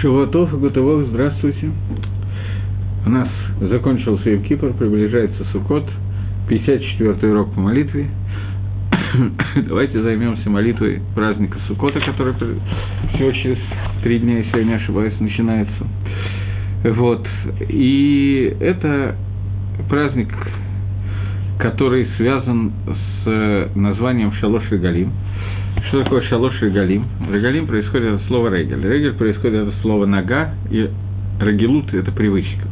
Шивотов и Гутовок, здравствуйте. У нас закончился Евкипр, приближается Суккот, 54-й урок по молитве. Давайте займемся молитвой праздника Суккота, который всего через три дня, если я не ошибаюсь, начинается. Вот. И это праздник, который связан с названием Шалош и Галим – что такое шалош регалим? Регалим происходит от слова регель. Регель происходит от слова нога, и рагелут – это привычка.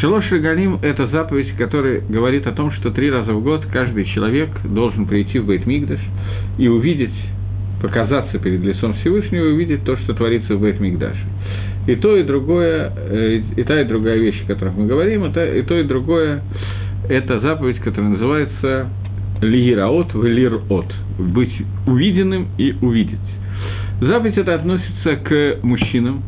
Шалош регалим – это заповедь, которая говорит о том, что три раза в год каждый человек должен прийти в Бейтмигдаш и увидеть, показаться перед лицом Всевышнего и увидеть то, что творится в Бейтмигдаше. И то, и другое, э, и та, и другая вещь, о которых мы говорим, и то, и то, и другое – это заповедь, которая называется лираот в лирот, быть увиденным и увидеть. Заповедь это относится к мужчинам,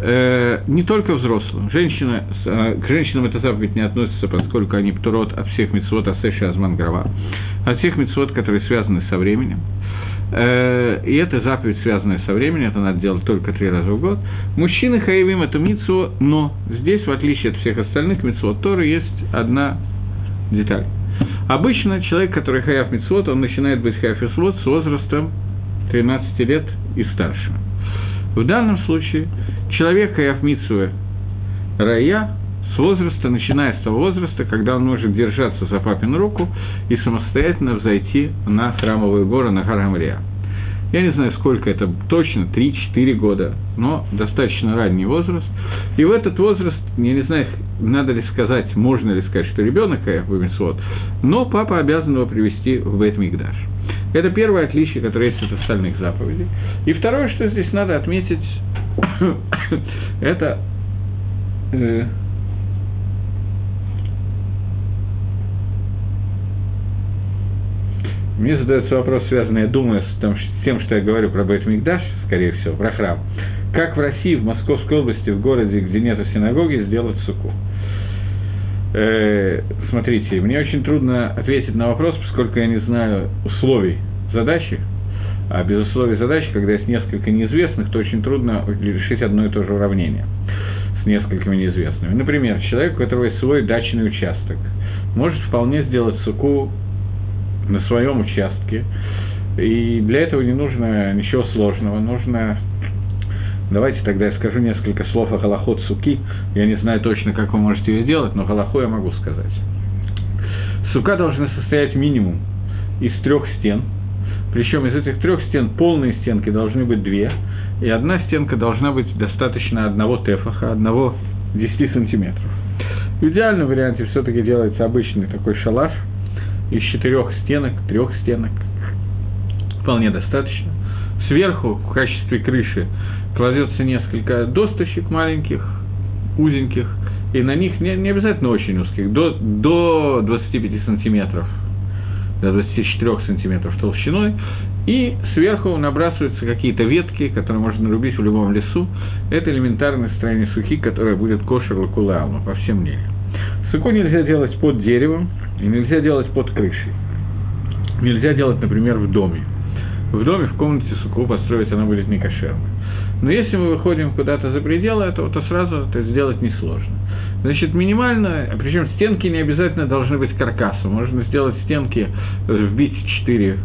э, не только взрослым. Женщина, э, к женщинам эта заповедь не относится, поскольку они птурот от всех митцвот Асеша Азманграва, от всех митцвот, которые связаны со временем. Э, и эта заповедь, связанная со временем, это надо делать только три раза в год. Мужчины хаевим эту митцву, но здесь, в отличие от всех остальных митцвот Торы, есть одна деталь. Обычно человек, который хаяв митцвот, он начинает быть хаяв митцвот с возрастом 13 лет и старше. В данном случае человек хаяв митцвы рая с возраста, начиная с того возраста, когда он может держаться за папину руку и самостоятельно взойти на храмовую гору на Харамрия. Я не знаю, сколько это точно, 3-4 года, но достаточно ранний возраст. И в этот возраст, я не знаю, надо ли сказать, можно ли сказать, что ребенок Бемисвод, но папа обязан его привести в Бет-Мигдаш. Это первое отличие, которое есть от остальных заповедей. И второе, что здесь надо отметить, это э, Мне задается вопрос, связанный, я думаю, с, тем, что я говорю про Бейтмикдаш, скорее всего, про храм. Как в России, в Московской области, в городе, где нет синагоги, сделать суку? Э, смотрите, мне очень трудно ответить на вопрос, поскольку я не знаю условий задачи, а без условий задачи, когда есть несколько неизвестных, то очень трудно решить одно и то же уравнение с несколькими неизвестными. Например, человек, у которого есть свой дачный участок, может вполне сделать суку на своем участке. И для этого не нужно ничего сложного, нужно... Давайте тогда я скажу несколько слов о Галахот Суки. Я не знаю точно, как вы можете ее сделать, но Галаху я могу сказать. Сука должна состоять минимум из трех стен, причем из этих трех стен полные стенки должны быть две, и одна стенка должна быть достаточно одного тефаха, одного 10 сантиметров. В идеальном варианте все-таки делается обычный такой шалаш – из четырех стенок, трех стенок. Вполне достаточно. Сверху, в качестве крыши, кладется несколько досточек маленьких, узеньких, и на них не, не обязательно очень узких, до, до 25 сантиметров, до 24 сантиметров толщиной, и сверху набрасываются какие-то ветки, которые можно нарубить в любом лесу. Это элементарное строение сухи, которое будет кошер лакулаама по всем мнениям. Суку нельзя делать под деревом, и нельзя делать под крышей. Нельзя делать, например, в доме. В доме, в комнате суку построить она будет некошерной. Но если мы выходим куда-то за пределы этого, то сразу это сделать несложно. Значит, минимально, причем стенки не обязательно должны быть каркасом. Можно сделать стенки, вбить четыре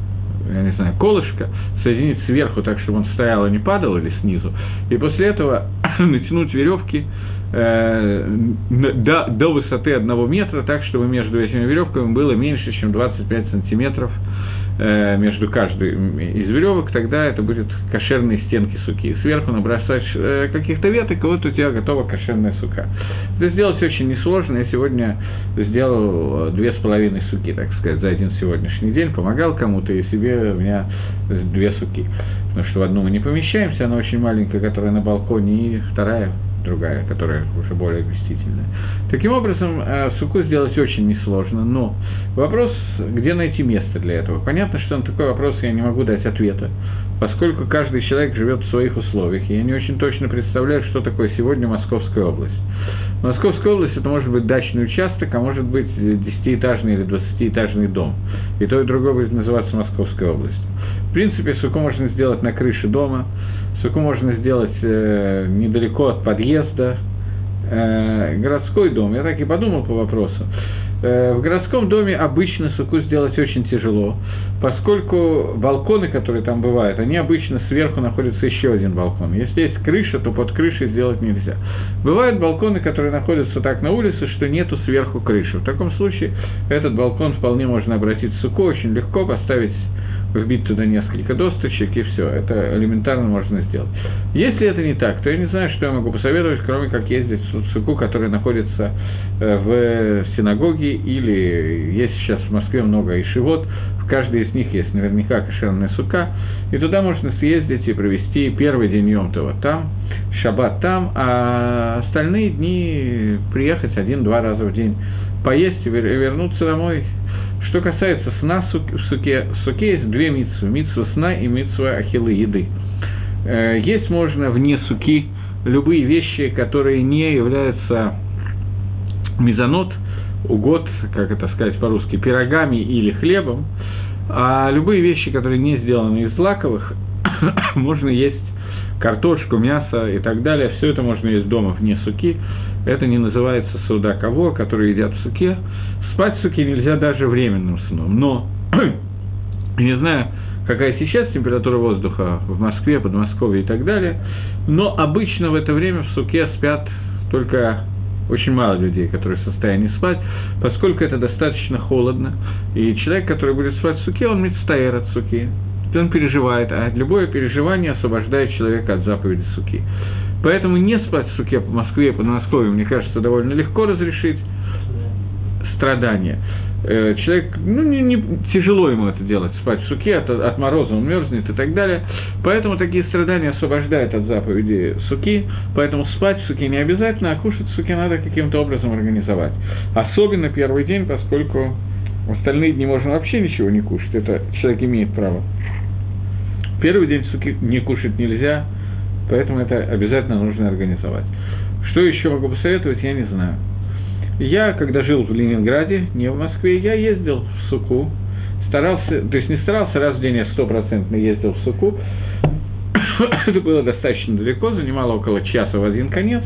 я не знаю, колышко, соединить сверху так, чтобы он стоял и не падал, или снизу, и после этого натянуть веревки э, до, до высоты одного метра, так, чтобы между этими веревками было меньше, чем 25 сантиметров э, между каждой из веревок, тогда это будет кошерные стенки суки. Сверху набросать э, каких-то веток, и вот у тебя готова кошерная сука. Это сделать очень несложно. Я сегодня сделал две с половиной суки, так сказать, за один сегодняшний день. Помогал кому-то, и себе у меня две суки. Потому что в одну мы не помещаемся, она очень маленькая, которая на балконе, и вторая другая, которая уже более вместительная. Таким образом, э, суку сделать очень несложно, но вопрос, где найти место для этого. Понятно, что на такой вопрос я не могу дать ответа, поскольку каждый человек живет в своих условиях. И я не очень точно представляю, что такое сегодня Московская область. Московская область – это может быть дачный участок, а может быть десятиэтажный или двадцатиэтажный дом. И то, и другое будет называться Московской областью. В принципе, суку можно сделать на крыше дома, суку можно сделать э, недалеко от подъезда, э, городской дом. Я так и подумал по вопросу. Э, в городском доме обычно суку сделать очень тяжело, поскольку балконы, которые там бывают, они обычно сверху находится еще один балкон. Если есть крыша, то под крышей сделать нельзя. Бывают балконы, которые находятся так на улице, что нету сверху крыши. В таком случае этот балкон вполне можно обратить в суку, очень легко поставить вбить туда несколько досточек, и все. Это элементарно можно сделать. Если это не так, то я не знаю, что я могу посоветовать, кроме как ездить в суку, которая находится э, в синагоге, или есть сейчас в Москве много ишивот, в каждой из них есть наверняка кошерная сука, и туда можно съездить и провести первый день Йомтова. Там, шаббат там, а остальные дни приехать один-два раза в день, поесть и вернуться домой, что касается сна в суке, в суке есть две митсвы. Митсва сна и митсва ахилы еды. Э, есть можно вне суки любые вещи, которые не являются мизанот, угод, как это сказать по-русски, пирогами или хлебом, а любые вещи, которые не сделаны из злаковых, можно есть картошку, мясо и так далее. Все это можно есть дома вне суки. Это не называется суда кого, которые едят в суке. Спать в суке нельзя даже временным сном. Но, не знаю, какая сейчас температура воздуха в Москве, Подмосковье и так далее, но обычно в это время в суке спят только очень мало людей, которые в состоянии спать, поскольку это достаточно холодно, и человек, который будет спать в суке, он мецтаер от суки, он переживает, а любое переживание освобождает человека от заповеди суки. Поэтому не спать в суке по Москве, по Москве, мне кажется, довольно легко разрешить страдания. Э, человек, ну, не, не, тяжело ему это делать, спать в суке, от, от мороза он мерзнет и так далее. Поэтому такие страдания освобождают от заповеди суки, поэтому спать в суке не обязательно, а кушать в суке надо каким-то образом организовать. Особенно первый день, поскольку в остальные дни можно вообще ничего не кушать, это человек имеет право. Первый день суки не кушать нельзя, поэтому это обязательно нужно организовать. Что еще могу посоветовать, я не знаю. Я, когда жил в Ленинграде, не в Москве, я ездил в Суку, старался, то есть не старался, раз в день я стопроцентно ездил в Суку, это было достаточно далеко, занимало около часа в один конец,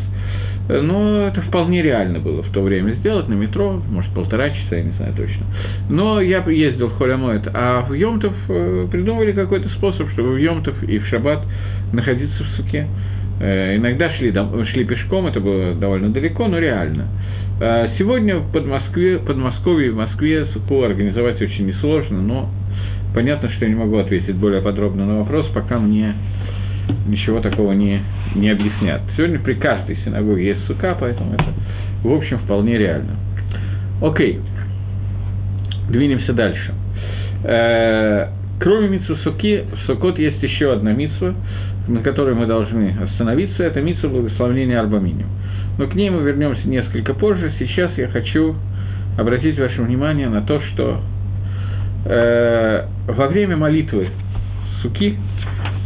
но это вполне реально было в то время сделать на метро, может, полтора часа, я не знаю точно. Но я ездил в Холямоэт, а в Йомтов э, придумали какой-то способ, чтобы в Йомтов и в Шаббат находиться в суке. Э, иногда шли, шли пешком, это было довольно далеко, но реально. А сегодня в Подмосковье, Подмосковье и Москве СУКУ организовать очень несложно, но понятно, что я не могу ответить более подробно на вопрос, пока мне ничего такого не, не объяснят. Сегодня при каждой синагоге есть сука, поэтому это, в общем, вполне реально. Окей, двинемся дальше. Э, кроме митсу суки, в Сукот есть еще одна митсва, на которой мы должны остановиться, это митсва благословения Арбаминим но к ней мы вернемся несколько позже. Сейчас я хочу обратить ваше внимание на то, что э, во время молитвы суки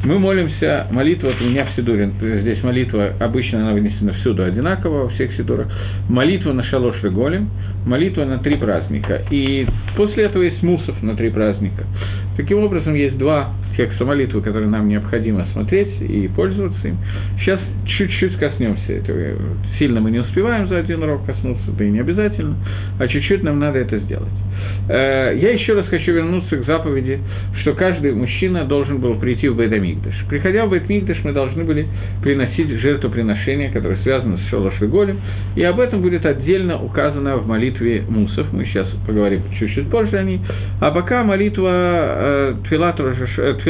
мы молимся, молитва от меня в Сидуре, здесь молитва, обычно она вынесена всюду одинаково, во всех Сидурах, молитва на Шалош Голем, молитва на три праздника. И после этого есть мусов на три праздника. Таким образом, есть два текста молитвы, которые нам необходимо смотреть и пользоваться им. Сейчас чуть-чуть коснемся этого. Сильно мы не успеваем за один урок коснуться, да и не обязательно, а чуть-чуть нам надо это сделать. Э, я еще раз хочу вернуться к заповеди, что каждый мужчина должен был прийти в Бейдамигдаш. Приходя в Бейдамигдаш, мы должны были приносить жертвоприношение, которое связано с Шолош Голем, и об этом будет отдельно указано в молитве Мусов, мы сейчас поговорим чуть-чуть позже о ней, а пока молитва э, Твилат,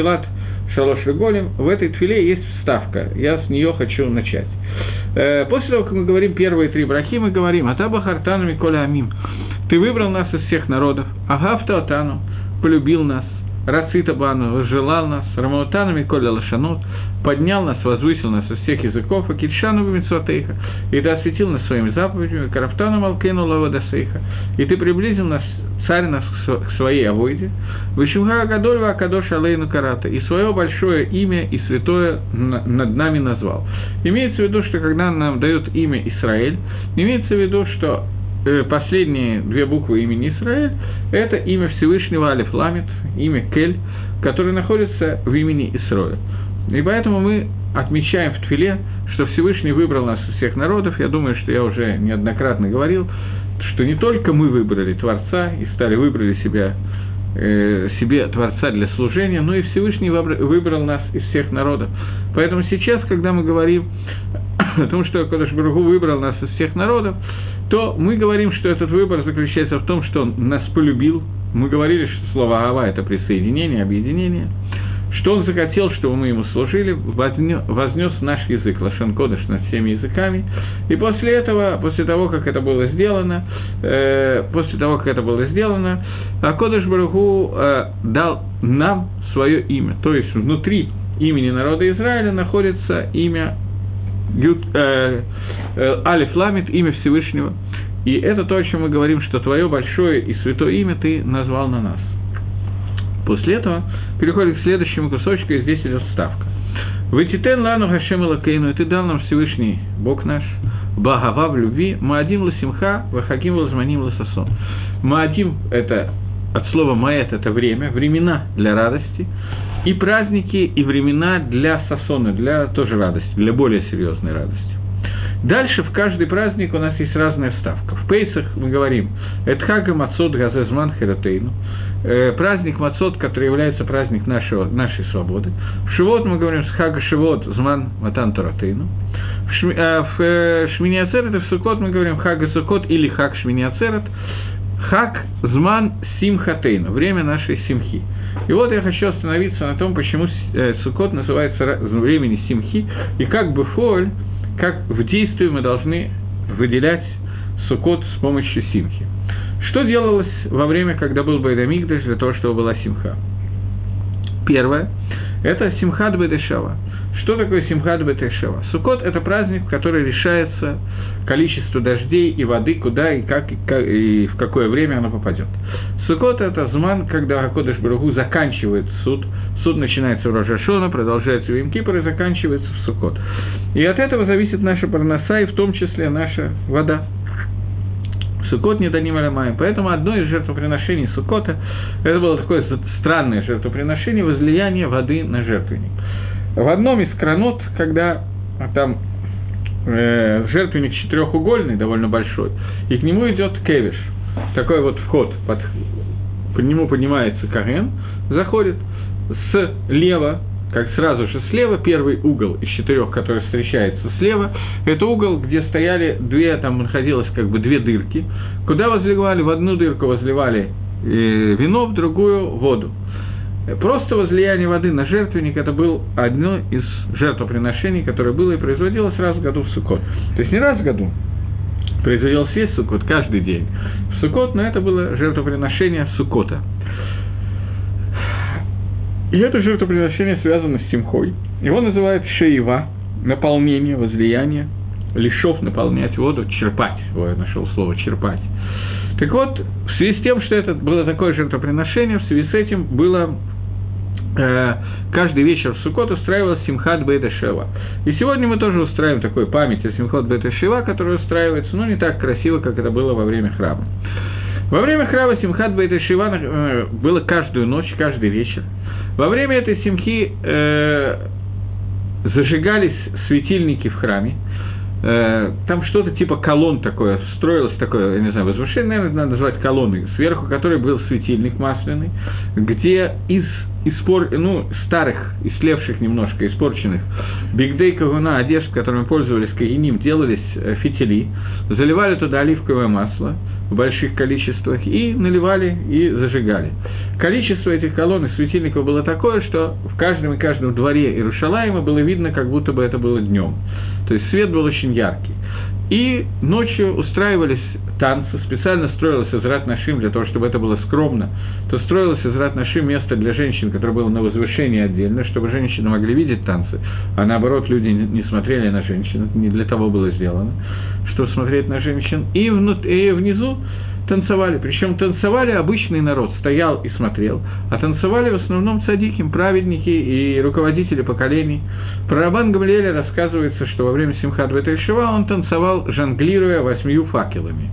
Твилат Шалош Голем, в этой твиле есть вставка, я с нее хочу начать. Э, после того, как мы говорим первые три брахи, мы говорим «Атаба хартану Миколя Амим» Ты выбрал нас из всех народов, Агавта Атану, полюбил нас, Рацита Бану, желал нас, Рамаутанами Коля Лашанот, поднял нас, возвысил нас со всех языков, а Китшану Митсуатейха, и ты осветил нас своими заповедями, Карафтану Малкену Лавадасейха, и ты приблизил нас, царь нас к своей авойде, Вишимха Гадольва Акадош Алейну Карата, и свое большое имя и святое над нами назвал. Имеется в виду, что когда нам дают имя Израиль, имеется в виду, что последние две буквы имени Израиль – это имя Всевышнего Алиф Ламит, имя Кель, которое находится в имени Исроя. И поэтому мы отмечаем в Твиле, что Всевышний выбрал нас из всех народов. Я думаю, что я уже неоднократно говорил, что не только мы выбрали Творца и стали выбрали себя, э, себе Творца для служения, но и Всевышний выбрал нас из всех народов. Поэтому сейчас, когда мы говорим о том, что Кодыш Баругу выбрал нас из всех народов, то мы говорим, что этот выбор заключается в том, что он нас полюбил. Мы говорили, что слово «ава» – это присоединение, объединение. Что он захотел, чтобы мы ему служили, вознес наш язык, Лашен Кодыш, над всеми языками. И после этого, после того, как это было сделано, э, после того, как это было сделано, Кодыш Баруху э, дал нам свое имя. То есть внутри имени народа Израиля находится имя Юд, э, э, Алиф Ламит, имя Всевышнего. И это то, о чем мы говорим, что твое большое и святое имя ты назвал на нас. После этого переходим к следующему кусочку, и здесь идет ставка. Вытитен лану Хашем Лакейну, и ты дал нам Всевышний Бог наш, Багава в любви, Маадим Ласимха, Вахаким Лазманим Ласасон. Маадим – это от слова маэт – это время, времена для радости, и праздники, и времена для сасона, для тоже радости, для более серьезной радости. Дальше в каждый праздник у нас есть разная ставка. В Пейсах мы говорим «Эдхага Мацот Газезман Хератейну», э, праздник Мацот, который является праздник нашего, нашей свободы. В Шивот мы говорим «Схага Шивот Зман Матан Таратейну». В, Шми, э, в э, Шминиацерет и в Сукот мы говорим «Хага Сукот» или «Хаг Шминиацерет», «Хаг Зман Симхатейну», время нашей симхи. И вот я хочу остановиться на том, почему э, Сукот называется времени Симхи, и как бы фоль, как в действии мы должны выделять Сукот с помощью Симхи. Что делалось во время, когда был Байдамигдаш для того, чтобы была Симха? Первое – это Симхат Бедешава. Что такое Симхат Бетешева? Сукот – это праздник, в который решается количество дождей и воды, куда и как, и, в какое время оно попадет. Сукот – это зман, когда Акодыш Баругу заканчивает суд. Суд начинается в Рожашона, продолжается в Имкипр и заканчивается в Сукот. И от этого зависит наша парноса, и в том числе наша вода. Сукот не даним аламаем. Поэтому одно из жертвоприношений Сукота, это было такое странное жертвоприношение, возлияние воды на жертвенник. В одном из кранот, когда там э, жертвенник четырехугольный, довольно большой, и к нему идет кевиш, такой вот вход, под, по нему поднимается карен, заходит слева, как сразу же слева, первый угол из четырех, который встречается слева, это угол, где стояли две, там находилось как бы две дырки, куда возливали, в одну дырку возливали э, вино, в другую воду. Просто возлияние воды на жертвенник – это был одно из жертвоприношений, которое было и производилось раз в году в Суккот. То есть не раз в году, производилось весь Суккот, каждый день в Суккот, но это было жертвоприношение Суккота. И это жертвоприношение связано с Симхой. Его называют шеева, наполнение, возлияние, лишов наполнять воду, черпать. О, я нашел слово черпать. Так вот, в связи с тем, что это было такое жертвоприношение, в связи с этим было каждый вечер в Суккот устраивалась Симхат Бейта Шева. И сегодня мы тоже устраиваем такую память о Симхат Бейта Шева, которая устраивается, но не так красиво, как это было во время храма. Во время храма Симхат Бейта Шева э, было каждую ночь, каждый вечер. Во время этой Симхи э, зажигались светильники в храме, э, там что-то типа колонн такое, строилось такое, я не знаю, возвышение, наверное, надо назвать колонной, сверху которой был светильник масляный, где из испор... ну, старых, истлевших немножко, испорченных бигдей кагуна, одежд, которыми пользовались кагиним, делались э, фитили, заливали туда оливковое масло в больших количествах и наливали и зажигали. Количество этих колонн и светильников было такое, что в каждом и каждом дворе Иерушалаема было видно, как будто бы это было днем. То есть свет был очень яркий. И ночью устраивались танцы, специально строилась Израт Нашим для того, чтобы это было скромно, то строилось Израт Нашим место для женщин, которое было на возвышении отдельно, чтобы женщины могли видеть танцы, а наоборот люди не смотрели на женщин, это не для того было сделано, чтобы смотреть на женщин. И, внут, и внизу танцевали. Причем танцевали обычный народ, стоял и смотрел, а танцевали в основном цадики, праведники и руководители поколений. Про Рабан Гамлеля рассказывается, что во время Симхат Бетельшева он танцевал, жонглируя восьмию факелами.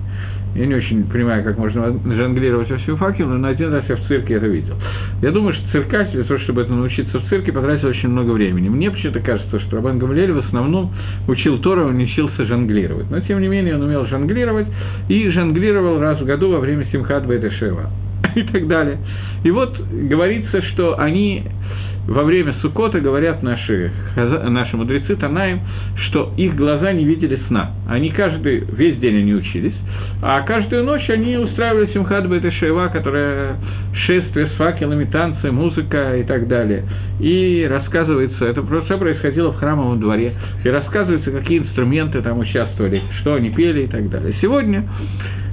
Я не очень понимаю, как можно жонглировать во всю факелу, но один раз я в цирке это видел. Я думаю, что циркач, для того, чтобы это научиться в цирке, потратил очень много времени. Мне почему-то кажется, что Рабан Гамлель в основном учил Тора, он учился жонглировать. Но, тем не менее, он умел жонглировать и жонглировал раз в году во время Симхат Бейтешева и так далее. И вот говорится, что они во время Сукота говорят наши, наши мудрецы Танаем, что их глаза не видели сна. Они каждый, весь день они учились, а каждую ночь они устраивали Симхат Бетешева, которая шествие с факелами, танцы, музыка и так далее. И рассказывается, это просто происходило в храмовом дворе, и рассказывается, какие инструменты там участвовали, что они пели и так далее. Сегодня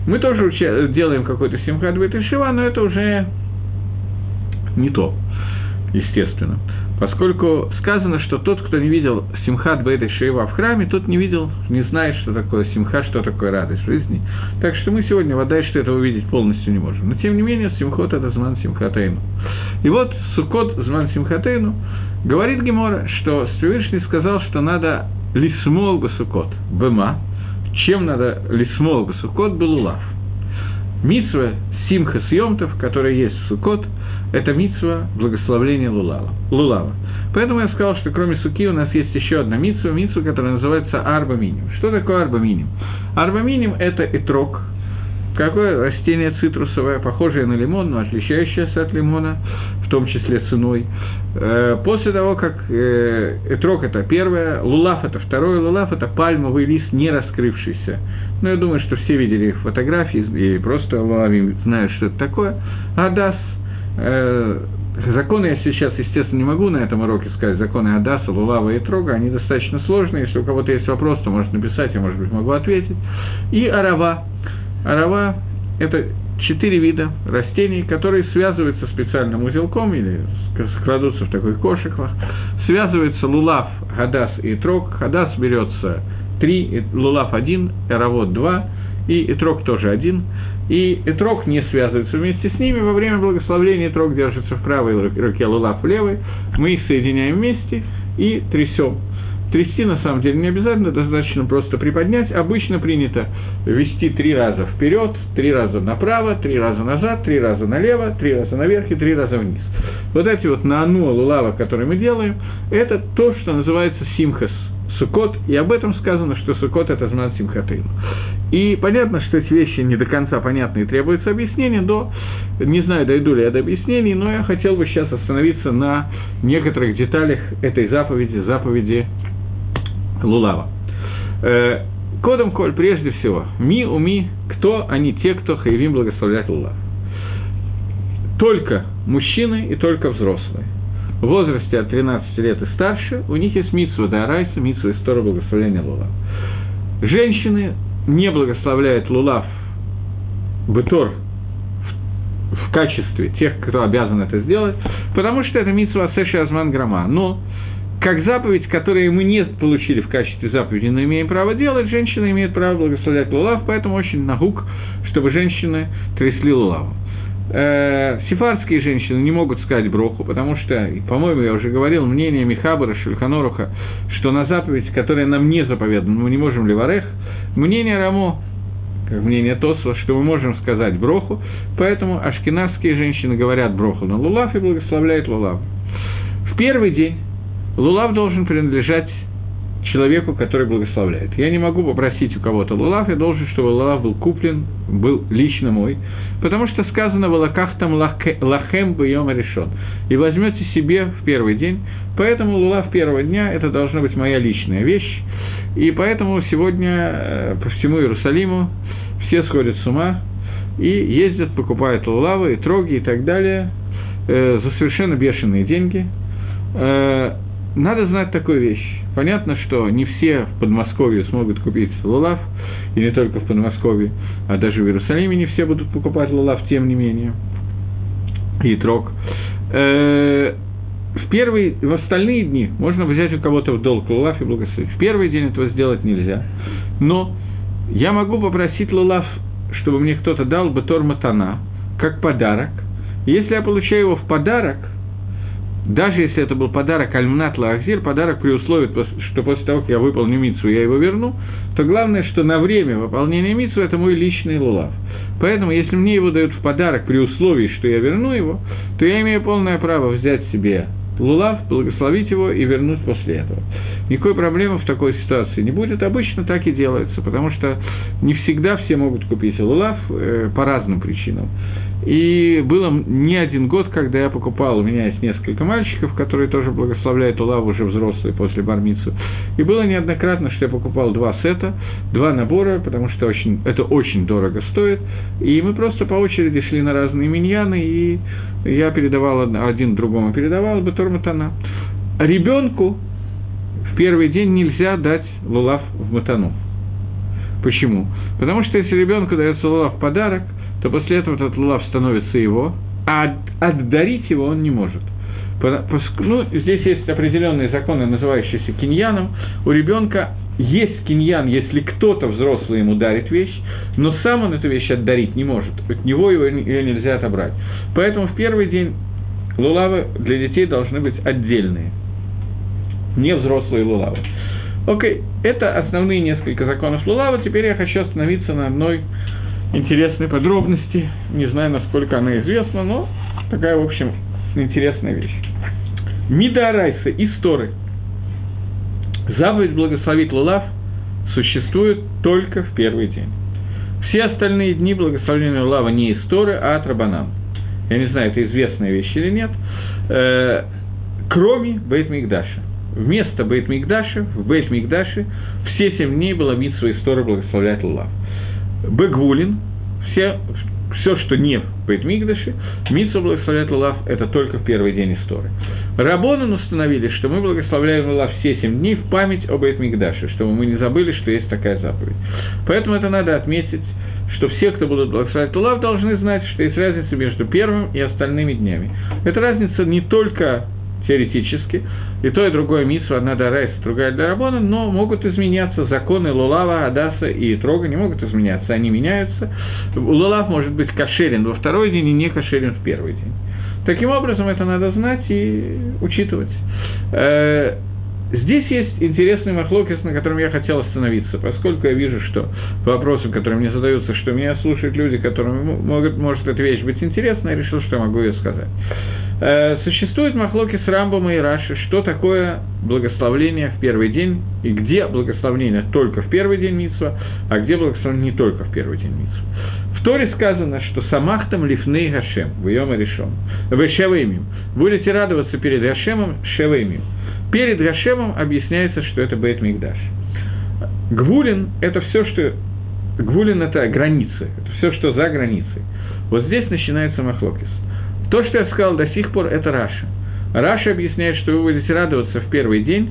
мы тоже уча- делаем какой-то Симхат Бетешева, но это уже не то естественно. Поскольку сказано, что тот, кто не видел Симхат Бейта Шеева в храме, тот не видел, не знает, что такое Симха, что такое радость в жизни. Так что мы сегодня, вода, что этого увидеть полностью не можем. Но тем не менее, Симхот – это Зман Симхатейну. И вот Сукот Зман Симхатейну говорит Гемора, что Всевышний сказал, что надо лисмол Сукот, бема, чем надо лисмол Сукот, был улав. Митсва Симха Съемтов, которая есть в Сукот – это митсва благословления Лулава. Лулава. Поэтому я сказал, что кроме суки у нас есть еще одна митсва, митсва, которая называется арба миним. Что такое арба миним? Арба миним – это этрог, какое растение цитрусовое, похожее на лимон, но отличающееся от лимона, в том числе ценой. Э, после того, как э, этрог – это первое, лулав – это второе, лулав – это пальмовый лист, не раскрывшийся. Но я думаю, что все видели фотографии и просто лулави знают, что это такое. Адас – Э, законы я сейчас, естественно, не могу на этом уроке сказать, законы Адаса, Лулава и Трога, они достаточно сложные, если у кого-то есть вопрос, то может написать, я, может быть, могу ответить. И Арава. Арава – это четыре вида растений, которые связываются специальным узелком или складутся в такой кошиках. Связывается лулав, гадас и трог. Гадас берется три, лулав один, эравод два, и итрог тоже один – и Этрог не связывается вместе с ними. Во время благословления Этрог держится в правой руке, Лулав в левой. Мы их соединяем вместе и трясем. Трясти на самом деле не обязательно, достаточно просто приподнять. Обычно принято вести три раза вперед, три раза направо, три раза назад, три раза налево, три раза наверх и три раза вниз. Вот эти вот на ану лулава, которые мы делаем, это то, что называется симхас – Сукот, и об этом сказано, что Сукот – это Зман Симхатейну. И понятно, что эти вещи не до конца понятны и требуется объяснения, но не знаю, дойду ли я до объяснений, но я хотел бы сейчас остановиться на некоторых деталях этой заповеди, заповеди Лулава. Э, Кодом Коль, прежде всего, ми уми, кто они те, кто хаевим благословлять Лулав. Только мужчины и только взрослые в возрасте от 13 лет и старше, у них есть митсва Дарайса, митсва история благословения Лулав. Женщины не благословляют Лулав Бетор в, в качестве тех, кто обязан это сделать, потому что это митсва Асеши Азман Грама. Но как заповедь, которую мы не получили в качестве заповеди, но имеем право делать, женщина имеет право благословлять лулав, поэтому очень нагук, чтобы женщины трясли лулавом э, сефардские женщины не могут сказать броху, потому что, по-моему, я уже говорил, мнение Михабара Шульханоруха, что на заповедь, которая нам не заповедана, мы не можем леварех, мнение Рамо, как мнение Тосва, что мы можем сказать броху, поэтому ашкенадские женщины говорят броху на лулав и благословляют лулав. В первый день лулав должен принадлежать человеку, который благословляет. Я не могу попросить у кого-то лулав, я должен, чтобы лулав был куплен, был лично мой, потому что сказано в там лахем бьем решен. И возьмете себе в первый день, поэтому лулав первого дня – это должна быть моя личная вещь, и поэтому сегодня э, по всему Иерусалиму все сходят с ума и ездят, покупают лулавы и троги и так далее э, за совершенно бешеные деньги. Надо знать такую вещь Понятно, что не все в Подмосковье смогут купить лулав, и не только в Подмосковье, а даже в Иерусалиме не все будут покупать лулав, тем не менее. И трог. Э, в первый, в остальные дни можно взять у кого-то в долг лулав и благословить. В первый день этого сделать нельзя. Но я могу попросить лулав, чтобы мне кто-то дал Батор Матана, как подарок. Если я получаю его в подарок – даже если это был подарок Альмнат Лаахзир, подарок при условии, что после того, как я выполню мицу, я его верну, то главное, что на время выполнения мицу это мой личный лулав. Поэтому, если мне его дают в подарок при условии, что я верну его, то я имею полное право взять себе лулав, благословить его и вернуть после этого. Никакой проблемы в такой ситуации не будет. Обычно так и делается, потому что не всегда все могут купить лулав э, по разным причинам. И было не один год, когда я покупал, у меня есть несколько мальчиков, которые тоже благословляют Улав уже взрослые после бармицу. И было неоднократно, что я покупал два сета, два набора, потому что очень, это очень дорого стоит. И мы просто по очереди шли на разные миньяны, и я передавал один другому, передавал Батор Матана. Ребенку в первый день нельзя дать лулав в матану. Почему? Потому что если ребенку дается лулав в подарок, то после этого этот лулав становится его, а отдарить его он не может. Ну, здесь есть определенные законы, называющиеся киньяном. У ребенка есть киньян, если кто-то взрослый ему дарит вещь, но сам он эту вещь отдарить не может. От него его, ее нельзя отобрать. Поэтому в первый день лулавы для детей должны быть отдельные, не взрослые лулавы. Окей, это основные несколько законов лулава. Теперь я хочу остановиться на одной интересной подробности. Не знаю, насколько она известна, но такая, в общем, интересная вещь. Мида Арайса и Сторы. Заповедь благословить Лулав существует только в первый день. Все остальные дни благословения Лулава не из Торы, а от Рабанан. Я не знаю, это известная вещь или нет. Э, кроме Бейт Мигдаша. Вместо Бейт Мигдаша, в Бейт Мигдаше все семь дней было митсва истории благословлять Лулав. Бегвулин, все, все, что не в Бейтмигдаше, Митсу благословляет Лулав, это только в первый день истории. Рабонан установили, что мы благословляем Лулав все семь дней в память об Бейтмигдаше, чтобы мы не забыли, что есть такая заповедь. Поэтому это надо отметить, что все, кто будут благословлять Лулав, должны знать, что есть разница между первым и остальными днями. Эта разница не только теоретически, и то, и другое митсва, одна дарайса, другая для Рабона, но могут изменяться законы Лулава, Адаса и Трога, не могут изменяться, они меняются. Лулав может быть кошерен во второй день и не кошерен в первый день. Таким образом, это надо знать и учитывать. Здесь есть интересный махлокис, на котором я хотел остановиться, поскольку я вижу, что по вопросам, которые мне задаются, что меня слушают люди, которым могут, может эта вещь быть интересна, я решил, что могу ее сказать. Э, существует махлоки с Рамбом и Раши, что такое благословление в первый день, и где благословение только в первый день Митсва, а где благословение не только в первый день Митсва. В Торе сказано, что «Самахтам лифней Гашем, в Йома решом, в Шевеймим, будете радоваться перед Гашемом Шевеймим». Перед Гашемом объясняется, что это Бейт Мигдаш. גבולין – это все, что... Гвулин – это границы, это все, что за границей. Вот здесь начинается מחלוקת – то, что я сказал до сих пор, это Раши. Раши объясняет, что вы будете радоваться в первый день,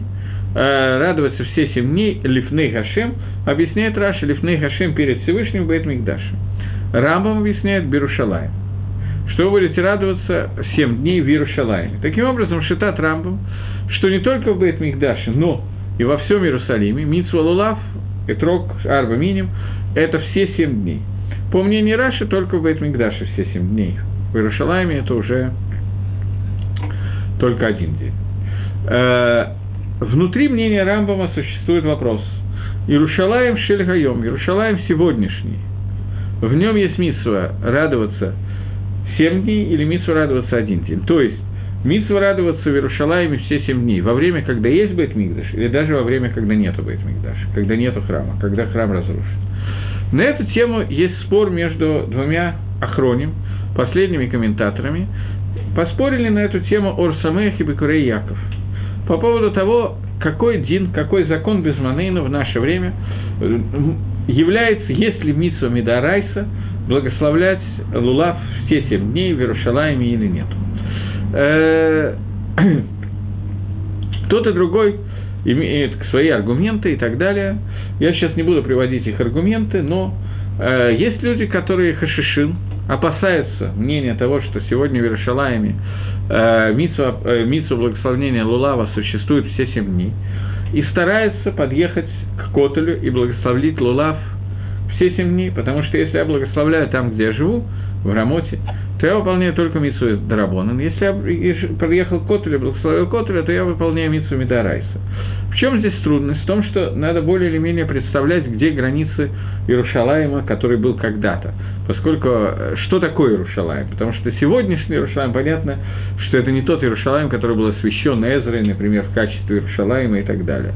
э, радоваться все семь дней, לפני השם, объясняет Раши לפני השם перед Всевышним Бейт Микдашем. Рамбам объясняет בירושלים, что вы будете радоваться семь дней в Иерушалайме. Таким образом, שיטת Рамбам, что не только в Бейт Мигдаше, но и во всем Иерусалиме, Митсва Лулав, Этрок, Арба Миним, это все семь дней. По мнению Раши, только в Бейт Мигдаше все семь дней в Иерушалайме это уже только один день. Э, внутри мнения Рамбама существует вопрос. Иерушалаем Шельгайом, Иерушалаем сегодняшний. В нем есть митсва радоваться семь дней или митсва радоваться один день. То есть, митсва радоваться в Иерушалаеме все семь дней, во время, когда есть Бейтмигдаш, или даже во время, когда нету Бейтмигдаша, когда нету храма, когда храм разрушен. На эту тему есть спор между двумя охроним, последними комментаторами, поспорили на эту тему Орсамех и Бекурей Яков. По поводу того, какой дин, какой закон без манейна в наше время э, является, если Митсва Мидарайса благословлять Лулав все семь дней в Иерушалайме или нет. Тот и другой имеет свои аргументы и так далее. Я сейчас не буду приводить их аргументы, но э, есть люди, которые хашишин, опасаются мнения того, что сегодня в Иерушалайме э, митсу, э, митсу благословения Лулава существует все семь дней, и стараются подъехать к Котелю и благословить Лулав все семь дней, потому что если я благословляю там, где я живу, в Рамоте, то я выполняю только Митсу Дарабонан. Если я приехал к Котелю, благословил Котеля, то я выполняю Митсу Мидарайса. В чем здесь трудность? В том, что надо более или менее представлять, где границы Иерушалаема, который был когда-то. Поскольку э, что такое Иерушалаем? Потому что сегодняшний Иерушалаем, понятно, что это не тот Иерушалаем, который был освящен Эзрой, например, в качестве Иерушалаема и так далее.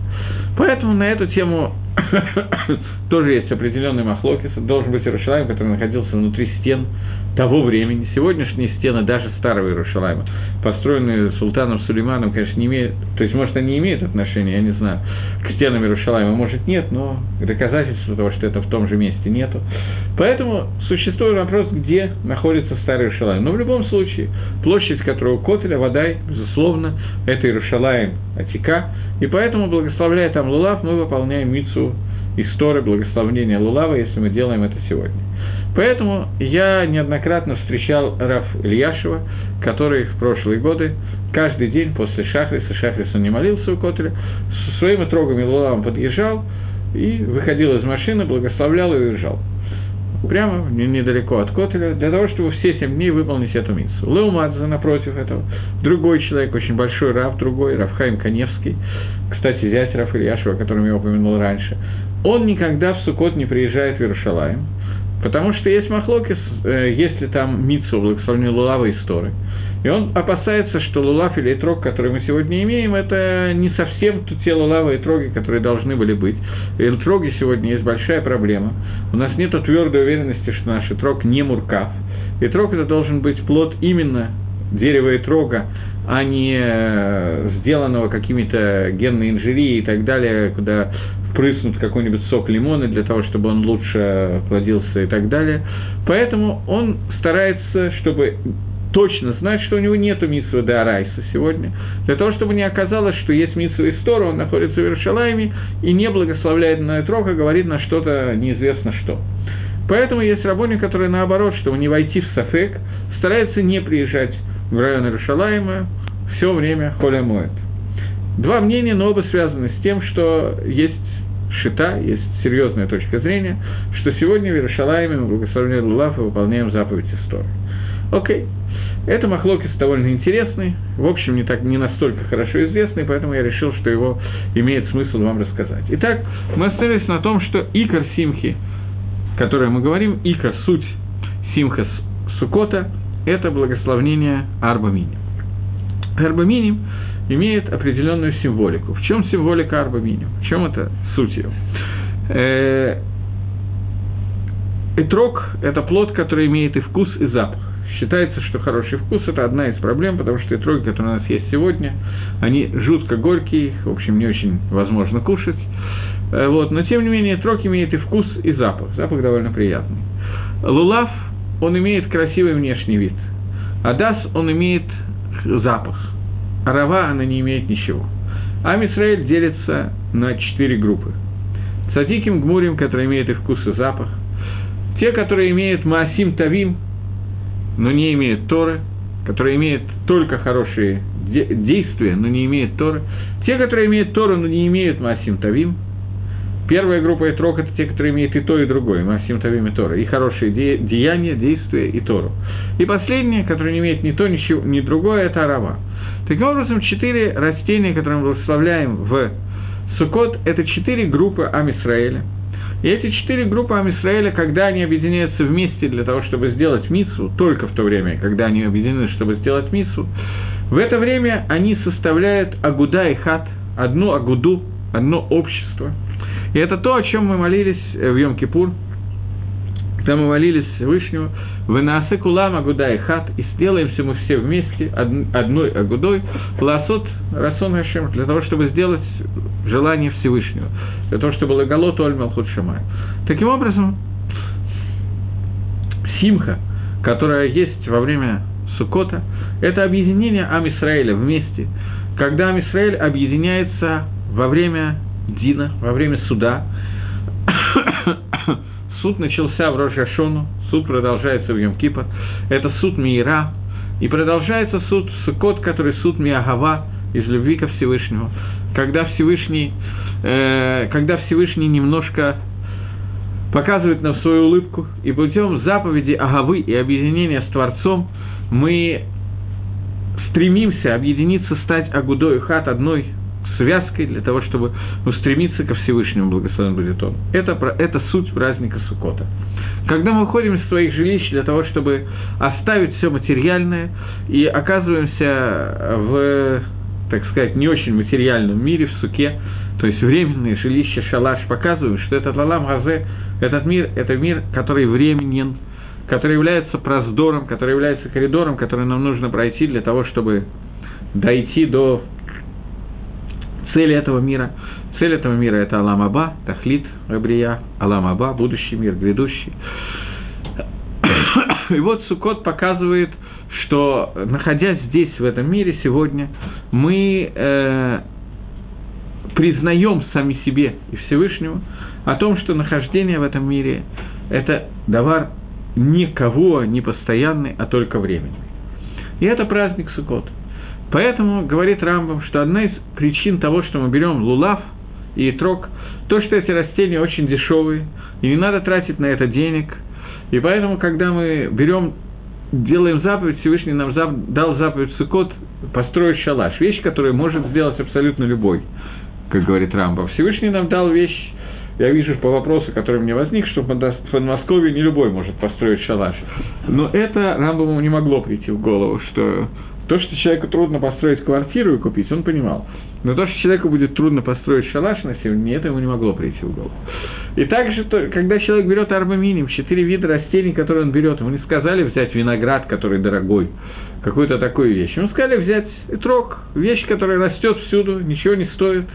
Поэтому на эту тему тоже есть определенный махлокис. Должен быть Иерушалаем, который находился внутри стен того времени, сегодняшние стены даже старого Иерушалайма, построенные султаном Сулейманом, конечно, не имеют, то есть, может, они имеют отношение, я не знаю, к стенам Иерушалайма, может, нет, но доказательства того, что это в том же месте, нету. Поэтому существует вопрос, где находится старый Иерушалайм. Но в любом случае, площадь которого Котеля, Водай, безусловно, это Иерушалаем Атика, и поэтому, благословляя там Лулав, мы выполняем мицу истории благословения Лулава, если мы делаем это сегодня. Поэтому я неоднократно встречал Раф Ильяшева, который в прошлые годы каждый день после Шахриса, Шахрис он не молился у Котеля, со своими трогами Лулавом подъезжал и выходил из машины, благословлял и уезжал. Прямо недалеко от Котеля, для того, чтобы все семь дней выполнить эту миссу. Леумадзе, напротив этого, другой человек, очень большой Раф, другой, Рафхайм Каневский, кстати, зять Раф Ильяшева, о котором я упомянул раньше, он никогда в Сукот не приезжает в Иерушалаем, Потому что есть махлокис, э, если там Митсу благословены Лулава и Сторы. И он опасается, что лулав или трог, который мы сегодня имеем, это не совсем те лулавы и троги, которые должны были быть. И троги сегодня есть большая проблема. У нас нет твердой уверенности, что наш трог не муркав. И трог это должен быть плод именно дерева и трога, а не э, сделанного какими-то генной инжирией и так далее, куда впрыснут какой-нибудь сок лимона для того, чтобы он лучше плодился и так далее. Поэтому он старается, чтобы точно знать, что у него нет митсвы де Арайса сегодня, для того, чтобы не оказалось, что есть митсва Истора, он находится в Иерушалайме и не благословляет на Этрока, говорит на что-то неизвестно что. Поэтому есть рабони, которые наоборот, чтобы не войти в Сафек, стараются не приезжать в район Иерушалайма все время холя моет. Два мнения, но оба связаны с тем, что есть шита, есть серьезная точка зрения, что сегодня в Иерушалайме мы благословляем Лулав и выполняем заповедь истории. Окей. Это махлокис довольно интересный, в общем, не, так, не настолько хорошо известный, поэтому я решил, что его имеет смысл вам рассказать. Итак, мы остановились на том, что икор симхи, которое мы говорим, икор, суть симха сукота, это благословение Арба Миним. Имеет определенную символику. В чем символика Арба Миним? В чем это суть ее? Э, Этрог – это плод, который имеет и вкус, и запах. Считается, что хороший вкус – это одна из проблем, потому что этроги, которые у нас есть сегодня, они жутко горькие, в общем, не очень возможно кушать. Э, вот. Но, тем не менее, этрог имеет и вкус, и запах. Запах довольно приятный. Лулав – он имеет красивый внешний вид. Адас, он имеет запах. Арава, она не имеет ничего. Ам Исраэль делится на четыре группы. Цадиким, Гмурим, которые имеют и вкус, и запах. Те, которые имеют Маасим Тавим, но не имеют Торы, которые имеют только хорошие действия, но не имеют Торы. Те, которые имеют Тору, но не имеют Маасим Тавим – Первая группа Этрок – это те, которые имеют и то, и другое, Масим Тавим и Тора, и хорошие де- деяния, действия, и Тору. И последнее, которое не имеет ни то, ни, чего, ни другое, это Арава. Таким образом, четыре растения, которые мы благословляем в Сукот, это четыре группы Амисраэля. И эти четыре группы Амисраэля, когда они объединяются вместе для того, чтобы сделать миссу, только в то время, когда они объединены, чтобы сделать миссу, в это время они составляют Агуда и Хат, одну Агуду, одно общество – и это то, о чем мы молились э, в Йом-Кипур, когда мы молились Всевышнему, в Наасе Кулам Агуда Хат, и сделаемся мы все вместе одной Агудой, Ласот Расон Хашем, для того, чтобы сделать желание Всевышнего, для того, чтобы Лагалот Оль Малхут Шамай. Таким образом, Симха, которая есть во время Сукота, это объединение Ам Исраэля вместе, когда Ам Исраэль объединяется во время Дина, во время суда, суд начался в Рожашону, суд продолжается в Йом-Кипр, это суд Миира, и продолжается суд Сукот, который суд Миагава из любви ко Всевышнему, когда Всевышний, э, когда Всевышний немножко показывает нам свою улыбку, и путем заповеди Агавы и объединения с Творцом мы стремимся объединиться, стать Агудой Хат одной связкой для того, чтобы устремиться ко Всевышнему, благословен будет он. Это, это суть праздника Сукота. Когда мы уходим из своих жилищ для того, чтобы оставить все материальное и оказываемся в, так сказать, не очень материальном мире, в суке, то есть временное жилище, шалаш, показываем, что этот лалам газе, этот мир, это мир, который временен, который является проздором, который является коридором, который нам нужно пройти для того, чтобы дойти до цели этого мира. Цель этого мира – это Алам Тахлит Абрия, Алам будущий мир, грядущий. И вот Сукот показывает, что, находясь здесь, в этом мире, сегодня, мы э, признаем сами себе и Всевышнему о том, что нахождение в этом мире – это давар никого не постоянный, а только временный. И это праздник Суккот. Поэтому говорит Рамбам, что одна из причин того, что мы берем лулав и трог, то, что эти растения очень дешевые, и не надо тратить на это денег. И поэтому, когда мы берем, делаем заповедь, Всевышний нам дал заповедь Сукот построить шалаш. Вещь, которую может сделать абсолютно любой, как говорит Рамбам. Всевышний нам дал вещь, я вижу по вопросу, который мне возник, что в Подмосковье не любой может построить шалаш. Но это Рамбаму не могло прийти в голову, что то, что человеку трудно построить квартиру и купить, он понимал. Но то, что человеку будет трудно построить шалаш на сегодня, это ему не могло прийти в голову. И также, когда человек берет арбаминим, четыре вида растений, которые он берет, ему не сказали взять виноград, который дорогой, какую-то такую вещь. Ему сказали взять трог, вещь, которая растет всюду, ничего не стоит.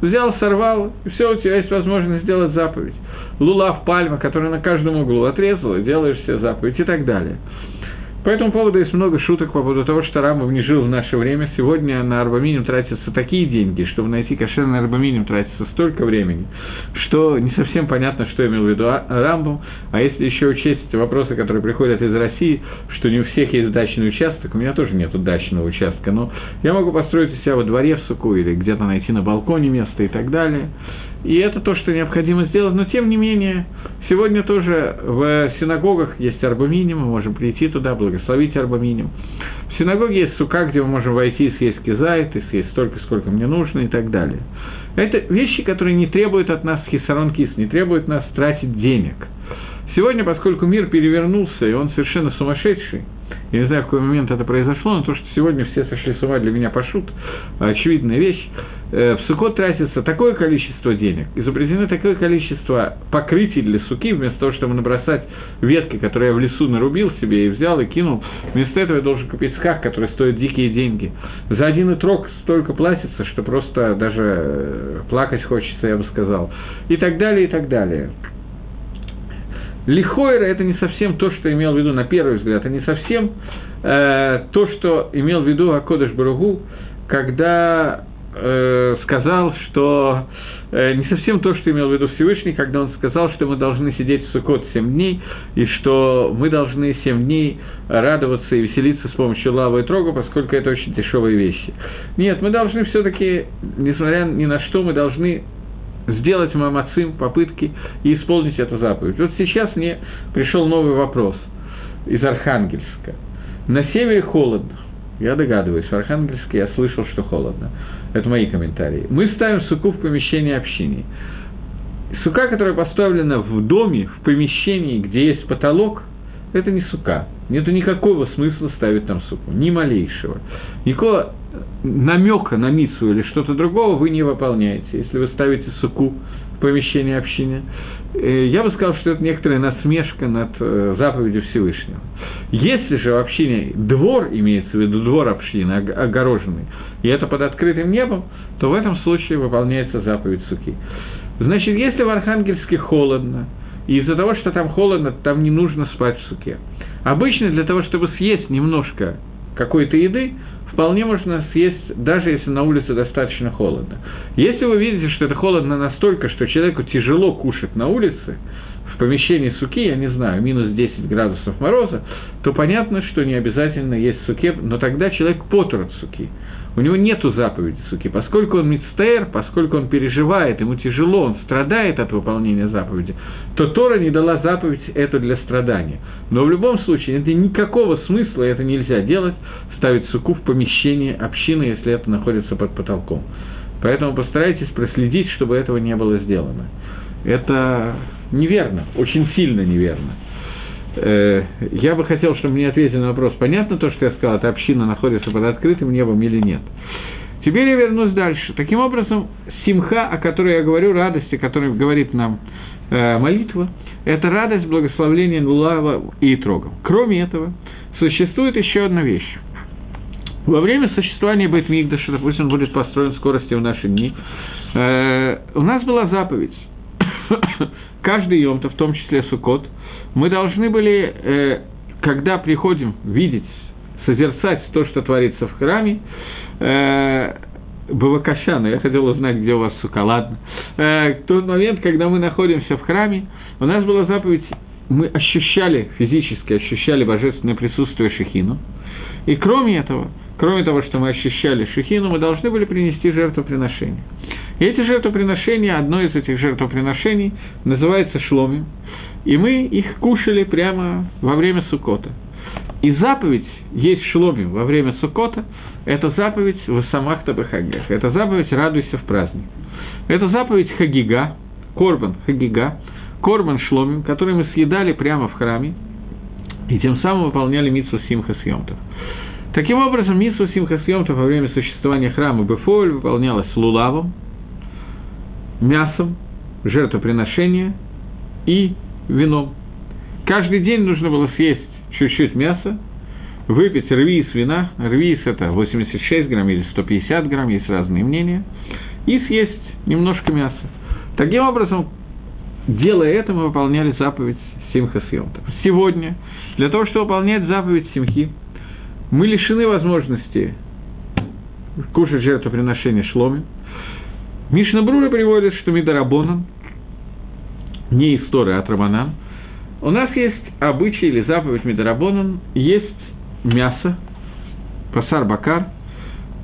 Взял, сорвал, и все, у тебя есть возможность сделать заповедь. Лулав, пальма, которая на каждом углу отрезала, делаешь себе заповедь и так далее. По этому поводу есть много шуток по поводу того, что Рамбов не жил в наше время. Сегодня на арбаминим тратятся такие деньги, чтобы найти кошерный арбаминим тратится столько времени, что не совсем понятно, что имел в виду а, Рамбов. А если еще учесть вопросы, которые приходят из России, что не у всех есть дачный участок, у меня тоже нет дачного участка, но я могу построить у себя во дворе в суку или где-то найти на балконе место и так далее. И это то, что необходимо сделать. Но, тем не менее, сегодня тоже в синагогах есть арбаминим, мы можем прийти туда, благословить арбаминим. В синагоге есть сука, где мы можем войти и съесть кизайт, и съесть столько, сколько мне нужно и так далее. Это вещи, которые не требуют от нас хисарон кис, не требуют нас тратить денег. Сегодня, поскольку мир перевернулся, и он совершенно сумасшедший, я не знаю, в какой момент это произошло, но то, что сегодня все сошли с ума, для меня пошут, очевидная вещь. Э, в Сукот тратится такое количество денег, изобретено такое количество покрытий для суки, вместо того, чтобы набросать ветки, которые я в лесу нарубил себе и взял и кинул, вместо этого я должен купить скак, который стоит дикие деньги. За один итрок столько платится, что просто даже э, плакать хочется, я бы сказал. И так далее, и так далее. Лихойра – это не совсем то, что имел в виду на первый взгляд, это не совсем э, то, что имел в виду Акодыш Баругу, когда э, сказал, что э, не совсем то, что имел в виду Всевышний, когда он сказал, что мы должны сидеть в Сукот 7 дней, и что мы должны 7 дней радоваться и веселиться с помощью лавы и трога, поскольку это очень дешевые вещи. Нет, мы должны все-таки, несмотря ни на что, мы должны сделать мамацим, попытки и исполнить эту заповедь. Вот сейчас мне пришел новый вопрос из Архангельска. На севере холодно. Я догадываюсь, в Архангельске я слышал, что холодно. Это мои комментарии. Мы ставим суку в помещении общины. Сука, которая поставлена в доме, в помещении, где есть потолок, это не сука. Нет никакого смысла ставить там суку, ни малейшего. Никакого намека на миссу или что-то другого вы не выполняете, если вы ставите суку в помещении общины. Э, я бы сказал, что это некоторая насмешка над э, заповедью Всевышнего. Если же в общине двор, имеется в виду двор общины, огороженный, и это под открытым небом, то в этом случае выполняется заповедь суки. Значит, если в Архангельске холодно, и из-за того, что там холодно, там не нужно спать в суке. Обычно для того, чтобы съесть немножко какой-то еды, вполне можно съесть, даже если на улице достаточно холодно. Если вы видите, что это холодно настолько, что человеку тяжело кушать на улице, в помещении суки, я не знаю, минус 10 градусов мороза, то понятно, что не обязательно есть суке, но тогда человек потр от суки. У него нет заповеди суки. Поскольку он мицтер, поскольку он переживает, ему тяжело, он страдает от выполнения заповеди, то Тора не дала заповедь это для страдания. Но в любом случае, это никакого смысла, это нельзя делать, ставить суку в помещении общины, если это находится под потолком. Поэтому постарайтесь проследить, чтобы этого не было сделано. Это неверно, очень сильно неверно. Э, я бы хотел, чтобы мне ответили на вопрос, понятно то, что я сказал, эта община находится под открытым небом или нет. Теперь я вернусь дальше. Таким образом, симха, о которой я говорю, радости, о которой говорит нам э, молитва, это радость благословления Лулава и Итрогом. Кроме этого, существует еще одна вещь. Во время существования Бейтмигдаша, допустим, будет построен скорости в наши дни, э, у нас была заповедь. Каждый Йомта, в том числе Сукот, мы должны были, э, когда приходим видеть, созерцать то, что творится в храме, э, Бавакашана, я хотел узнать, где у вас сука, ладно. Э, в тот момент, когда мы находимся в храме, у нас была заповедь, мы ощущали, физически ощущали божественное присутствие Шехину. И кроме этого, кроме того, что мы ощущали Шехину, мы должны были принести жертвоприношение. И эти жертвоприношения, одно из этих жертвоприношений называется шломим, и мы их кушали прямо во время Сукота. И заповедь есть шломим во время Сукота, это заповедь в самах Табахагах, это заповедь «Радуйся в праздник». Это заповедь Хагига, Корбан Хагига, Корбан Шломим, который мы съедали прямо в храме, и тем самым выполняли Митсу Симха Съемтов. Таким образом, Митсу Симха Съемтов во время существования храма Бефоль выполнялась лулавом, мясом, жертвоприношения и вином. Каждый день нужно было съесть чуть-чуть мяса, выпить рвиис вина, рвиис это 86 грамм или 150 грамм, есть разные мнения, и съесть немножко мяса. Таким образом, делая это, мы выполняли заповедь Симха Сьемта. Сегодня, для того, чтобы выполнять заповедь Симхи, мы лишены возможности кушать жертвоприношение шломи. Мишна Брура приводит, что Мидарабонан, не из Торы, а от Раманан, у нас есть обычай или заповедь Медорабонан, есть мясо, басар бакар,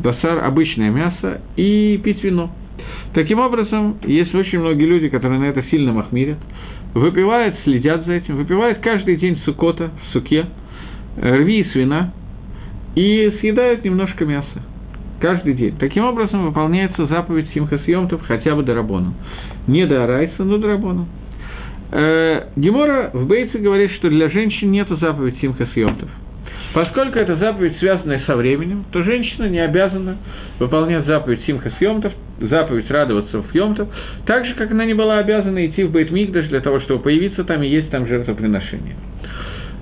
басар обычное мясо и пить вино. Таким образом, есть очень многие люди, которые на это сильно махмирят, выпивают, следят за этим, выпивают каждый день сукота в суке, рви из вина и съедают немножко мяса каждый день. Таким образом выполняется заповедь Симхасъемтов хотя бы до Рабона. Не до Арайса, но до Рабона. Э, Гемора в Бейце говорит, что для женщин нет заповедь Симха Съемтов. Поскольку эта заповедь связанная со временем, то женщина не обязана выполнять заповедь Симха Съемтов, заповедь радоваться в Йомтов, так же, как она не была обязана идти в Бейтмигдаш для того, чтобы появиться там и есть там жертвоприношение.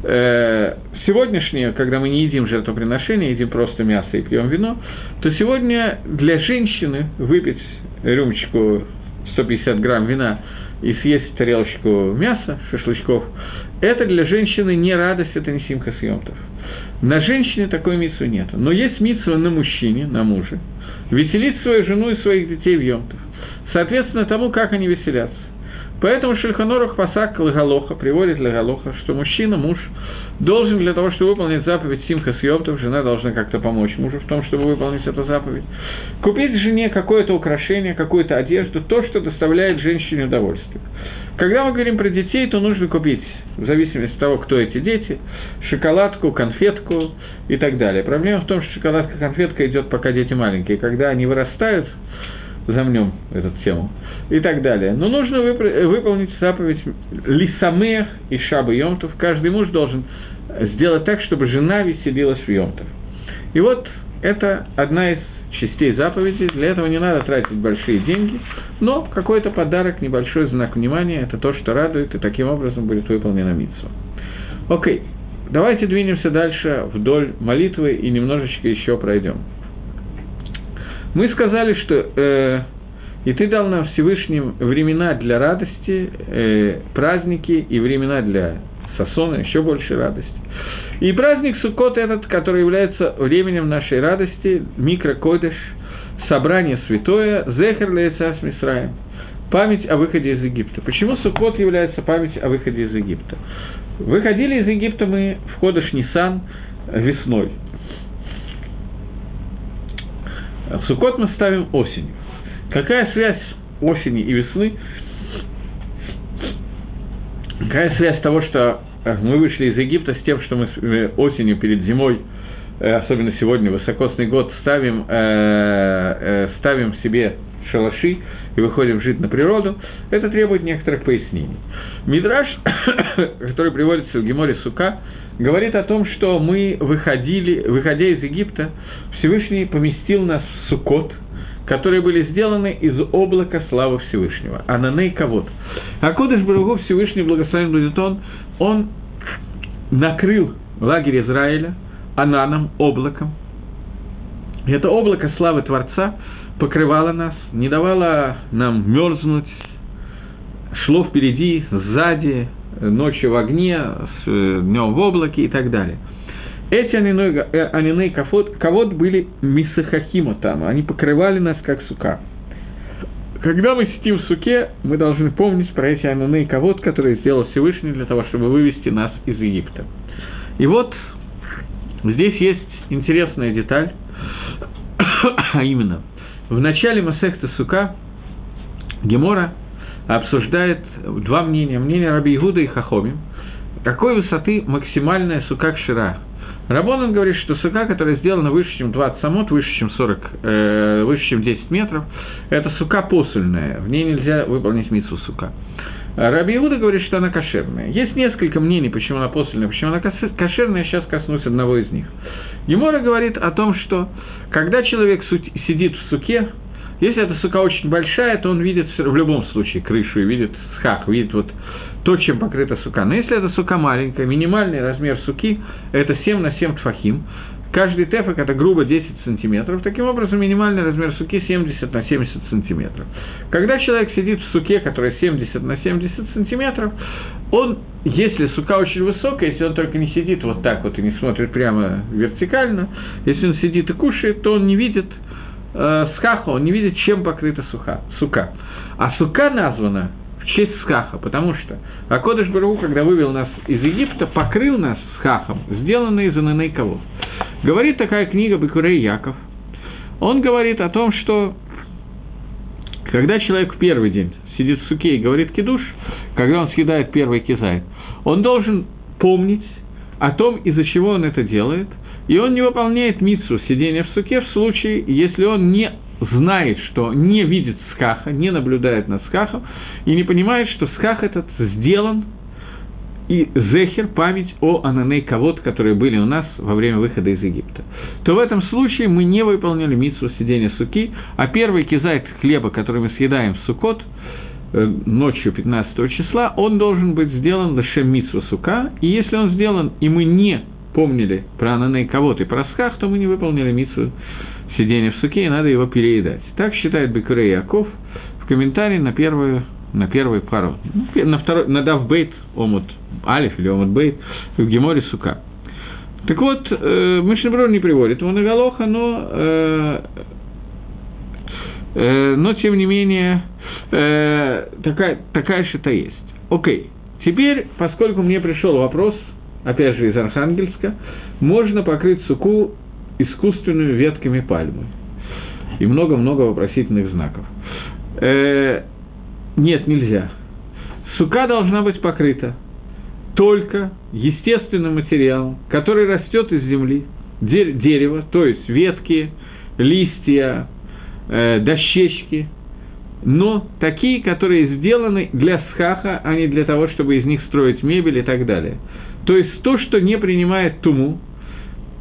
Э, сегодняшнее, когда мы не едим жертвоприношение, едим просто мясо и пьем вино, то сегодня для женщины выпить рюмочку 150 грамм вина – и съесть тарелочку мяса, шашлычков, это для женщины не радость, это не симка съемтов. На женщине такой митсу нет. Но есть митсу на мужчине, на муже, веселить свою жену и своих детей в емтов. Соответственно тому, как они веселятся. Поэтому Шельханорух Пасак Лагалоха приводит Лагалоха, что мужчина, муж, должен для того, чтобы выполнить заповедь Симха Съемтов, жена должна как-то помочь мужу в том, чтобы выполнить эту заповедь, купить жене какое-то украшение, какую-то одежду, то, что доставляет женщине удовольствие. Когда мы говорим про детей, то нужно купить, в зависимости от того, кто эти дети, шоколадку, конфетку и так далее. Проблема в том, что шоколадка, конфетка идет, пока дети маленькие. Когда они вырастают, замнем эту тему, и так далее. Но нужно выполнить заповедь Лисамех и Шаба Йомтов. Каждый муж должен сделать так, чтобы жена веселилась в Йомтов. И вот это одна из частей заповеди. Для этого не надо тратить большие деньги, но какой-то подарок, небольшой знак внимания, это то, что радует, и таким образом будет выполнена митсва. Окей, давайте двинемся дальше вдоль молитвы и немножечко еще пройдем. Мы сказали, что э, и ты дал нам Всевышним времена для радости, э, праздники и времена для сосона, еще больше радости. И праздник Суккот этот, который является временем нашей радости, микрокодыш, собрание святое, Зехер Лейцас Мисраем, память о выходе из Египта. Почему Суккот является память о выходе из Египта? Выходили из Египта мы в Ходыш Нисан весной. В Суккот мы ставим осенью. Какая связь осени и весны? Какая связь того, что э, мы вышли из Египта с тем, что мы э, осенью перед зимой, э, особенно сегодня, высокосный год, ставим, ставим себе шалаши и выходим жить на природу, это требует некоторых пояснений. Мидраш, который приводится в Геморе Сука, говорит о том, что мы выходили, выходя из Египта, Всевышний поместил нас в Сукот, которые были сделаны из облака славы Всевышнего. Ананей Кавод. А Кодыш Баругу Всевышний, благословен будет он, он накрыл лагерь Израиля ананом, облаком. Это облако славы Творца покрывало нас, не давало нам мерзнуть, шло впереди, сзади, ночью в огне, э, днем в облаке и так далее. Эти анины кавод, кавод были мисахахима там, они покрывали нас как сука. Когда мы сидим в суке, мы должны помнить про эти анины кавод, которые сделал Всевышний для того, чтобы вывести нас из Египта. И вот здесь есть интересная деталь, а именно, в начале Масехта Сука Гемора обсуждает два мнения. Мнение Раби Игуда и Хахоми. Какой высоты максимальная сука кшира? Рабонан говорит, что сука, которая сделана выше, чем 20 самот, выше, чем 40, э, выше, чем 10 метров, это сука посульная, в ней нельзя выполнить митсу сука. Раби Иуда говорит, что она кошерная. Есть несколько мнений, почему она посульная, почему она кошерная, я сейчас коснусь одного из них. Емора говорит о том, что когда человек сидит в суке, если эта сука очень большая, то он видит в любом случае крышу и видит схак, видит вот то, чем покрыта сука. Но если эта сука маленькая, минимальный размер суки – это 7 на 7 тфахим, каждый тефак – это грубо 10 сантиметров, таким образом минимальный размер суки 70 на 70 сантиметров. Когда человек сидит в суке, которая 70 на 70 сантиметров, он, если сука очень высокая, если он только не сидит вот так вот и не смотрит прямо вертикально, если он сидит и кушает, то он не видит э, скаха, он не видит, чем покрыта суха, сука. А сука названа честь скаха, потому что Акодыш Бару, когда вывел нас из Египта, покрыл нас скахом, сделанный из ананей кого. Говорит такая книга Бекурей Яков. Он говорит о том, что когда человек в первый день сидит в суке и говорит кидуш, когда он съедает первый кизай, он должен помнить о том, из-за чего он это делает – и он не выполняет митсу сидения в суке в случае, если он не знает, что не видит скаха, не наблюдает над скахом, и не понимает, что сках этот сделан и зехер, память о ананей кавод, которые были у нас во время выхода из Египта, то в этом случае мы не выполнили митсу сидения суки, а первый кизайт хлеба, который мы съедаем в сукот, э, ночью 15 числа, он должен быть сделан лишем митсу сука, и если он сделан, и мы не помнили про Анане кого-то и про Схах, то мы не выполнили митсу сидения в суке, и надо его переедать. Так считает Бекурей Яков в комментарии на первую на первый пару, ну, на второй, на Давбейт, Омут Алиф или Омут Бейт, в Геморе Сука. Так вот, э, Мишнеброр не приводит его на Галоха, но, э, э, но тем не менее, э, такая, такая что-то есть. Окей, теперь, поскольку мне пришел вопрос – опять же из Архангельска, можно покрыть суку искусственными ветками пальмы. И много-много вопросительных знаков. Э, нет, нельзя. Сука должна быть покрыта только естественным материалом, который растет из земли, дерево, то есть ветки, листья, э, дощечки, но такие, которые сделаны для схаха, а не для того, чтобы из них строить мебель и так далее. То есть то, что не принимает туму,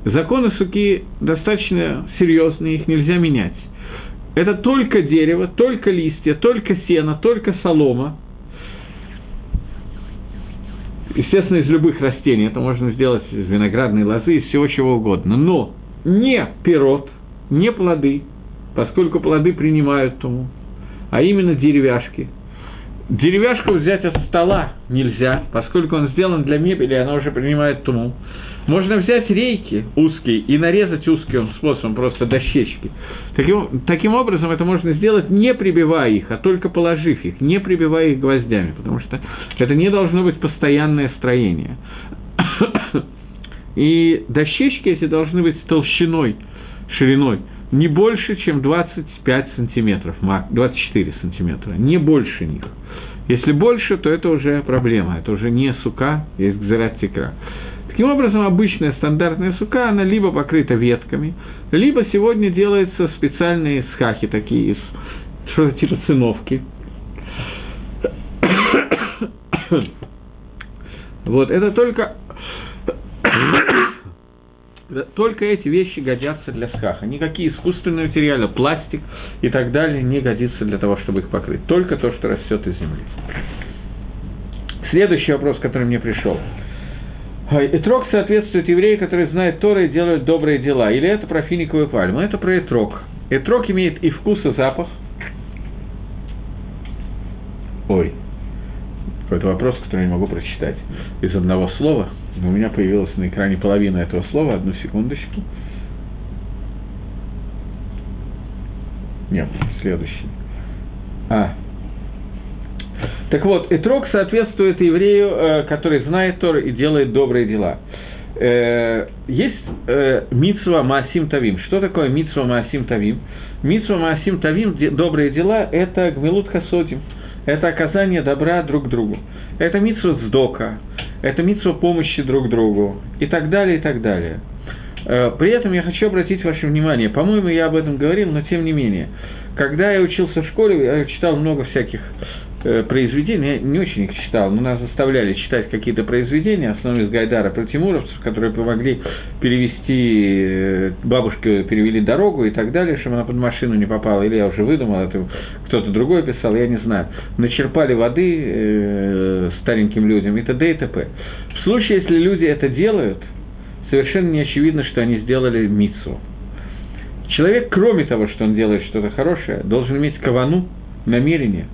законы суки достаточно серьезные, их нельзя менять. Это только дерево, только листья, только сено, только солома. Естественно, из любых растений. Это можно сделать из виноградной лозы, из всего чего угодно. Но не пирот, не плоды, поскольку плоды принимают туму, а именно деревяшки – Деревяшку взять от стола нельзя, поскольку он сделан для мебели, она уже принимает туму. Можно взять рейки узкие и нарезать узким способом просто дощечки. Таким, таким образом, это можно сделать, не прибивая их, а только положив их, не прибивая их гвоздями, потому что это не должно быть постоянное строение. И дощечки эти должны быть толщиной, шириной не больше, чем 25 сантиметров, 24 сантиметра, не больше них. Если больше, то это уже проблема, это уже не сука, есть гзерат текра. Таким образом, обычная стандартная сука, она либо покрыта ветками, либо сегодня делаются специальные схахи такие, что-то типа циновки. Вот, это только только эти вещи годятся для схаха. Никакие искусственные материалы, пластик и так далее не годится для того, чтобы их покрыть. Только то, что растет из земли. Следующий вопрос, который мне пришел. Этрог соответствует еврею, который знает Торы и делает добрые дела. Или это про финиковую пальму? Это про этрог. Этрог имеет и вкус, и запах. Ой, какой-то вопрос, который я не могу прочитать из одного слова – у меня появилась на экране половина этого слова, одну секундочку. Нет, следующий. А. Так вот, Итрок соответствует еврею, э, который знает Тор и делает добрые дела. Э, есть э, Мицва Маасим Тавим. Что такое Мицва Маасим Тавим? Мицва Маасим Тавим, добрые дела, это Гмилут Хасодим. Это оказание добра друг другу. Это Мицва Сдока это митсва помощи друг другу и так далее, и так далее. При этом я хочу обратить ваше внимание, по-моему, я об этом говорил, но тем не менее, когда я учился в школе, я читал много всяких э, произведений, я не очень их читал, но нас заставляли читать какие-то произведения, основные из Гайдара про тимуровцев, которые помогли перевести, э, бабушке перевели дорогу и так далее, чтобы она под машину не попала, или я уже выдумал, это кто-то другой писал, я не знаю. Начерпали воды э, стареньким людям и т.д. и т.п. В случае, если люди это делают, совершенно не очевидно, что они сделали мицу. Человек, кроме того, что он делает что-то хорошее, должен иметь кавану, намерение,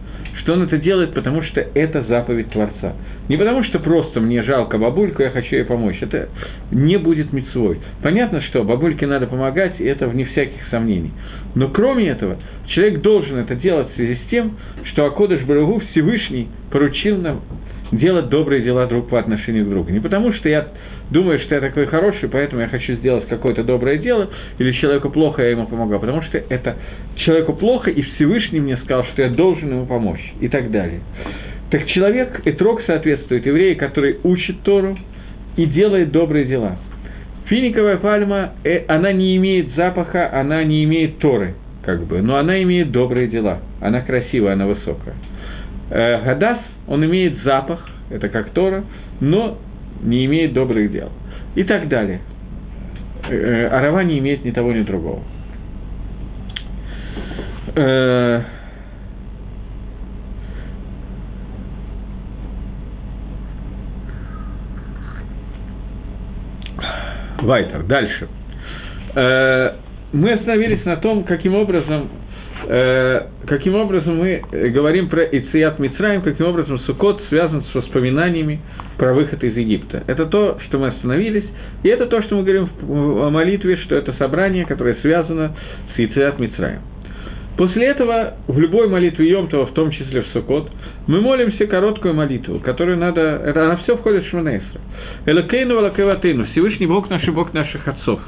что он это делает, потому что это заповедь Творца. Не потому, что просто мне жалко бабульку, я хочу ей помочь. Это не будет мецвой. Понятно, что бабульке надо помогать, и это вне всяких сомнений. Но кроме этого, человек должен это делать в связи с тем, что Акодыш Барагу Всевышний поручил нам делать добрые дела друг по отношению к другу. Не потому, что я думаю, что я такой хороший, поэтому я хочу сделать какое-то доброе дело, или человеку плохо, я ему помогу, потому что это человеку плохо, и Всевышний мне сказал, что я должен ему помочь, и так далее. Так человек, Этрог соответствует еврею, который учит Тору и делает добрые дела. Финиковая пальма, э, она не имеет запаха, она не имеет Торы, как бы, но она имеет добрые дела, она красивая, она высокая. Э, Гадас, он имеет запах, это как Тора, но не имеет добрых дел. И так далее. Э, Арава не имеет ни того, ни другого. Э, Вайтер, дальше. Э, мы остановились на том, каким образом Э, каким образом мы говорим про Ицият Мицраем, каким образом Сукот связан с воспоминаниями про выход из Египта. Это то, что мы остановились, и это то, что мы говорим в молитве, что это собрание, которое связано с Ицият Мицраем. После этого в любой молитве Йомтова, в том числе в Сукот, мы молимся короткую молитву, которую надо... Это, она все входит в Шманейсра. Элакейну Валакеватейну, Всевышний Бог наш и Бог наших отцов.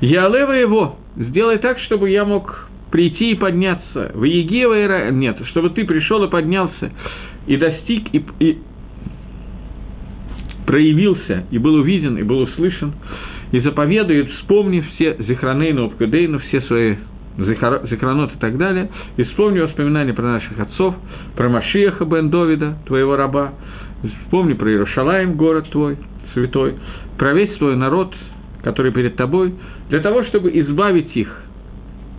Я Алева его, сделай так, чтобы я мог прийти и подняться. В Егева нет, чтобы ты пришел и поднялся, и достиг, и, и проявился, и был увиден, и был услышан, и заповедует, вспомни все Зихранейну, Обкадейну, все свои Зихранот и так далее, и вспомни воспоминания про наших отцов, про Машиаха бен Довида, твоего раба, вспомни про Иерушалаем, город твой, святой, про весь свой народ, который перед тобой, для того, чтобы избавить их –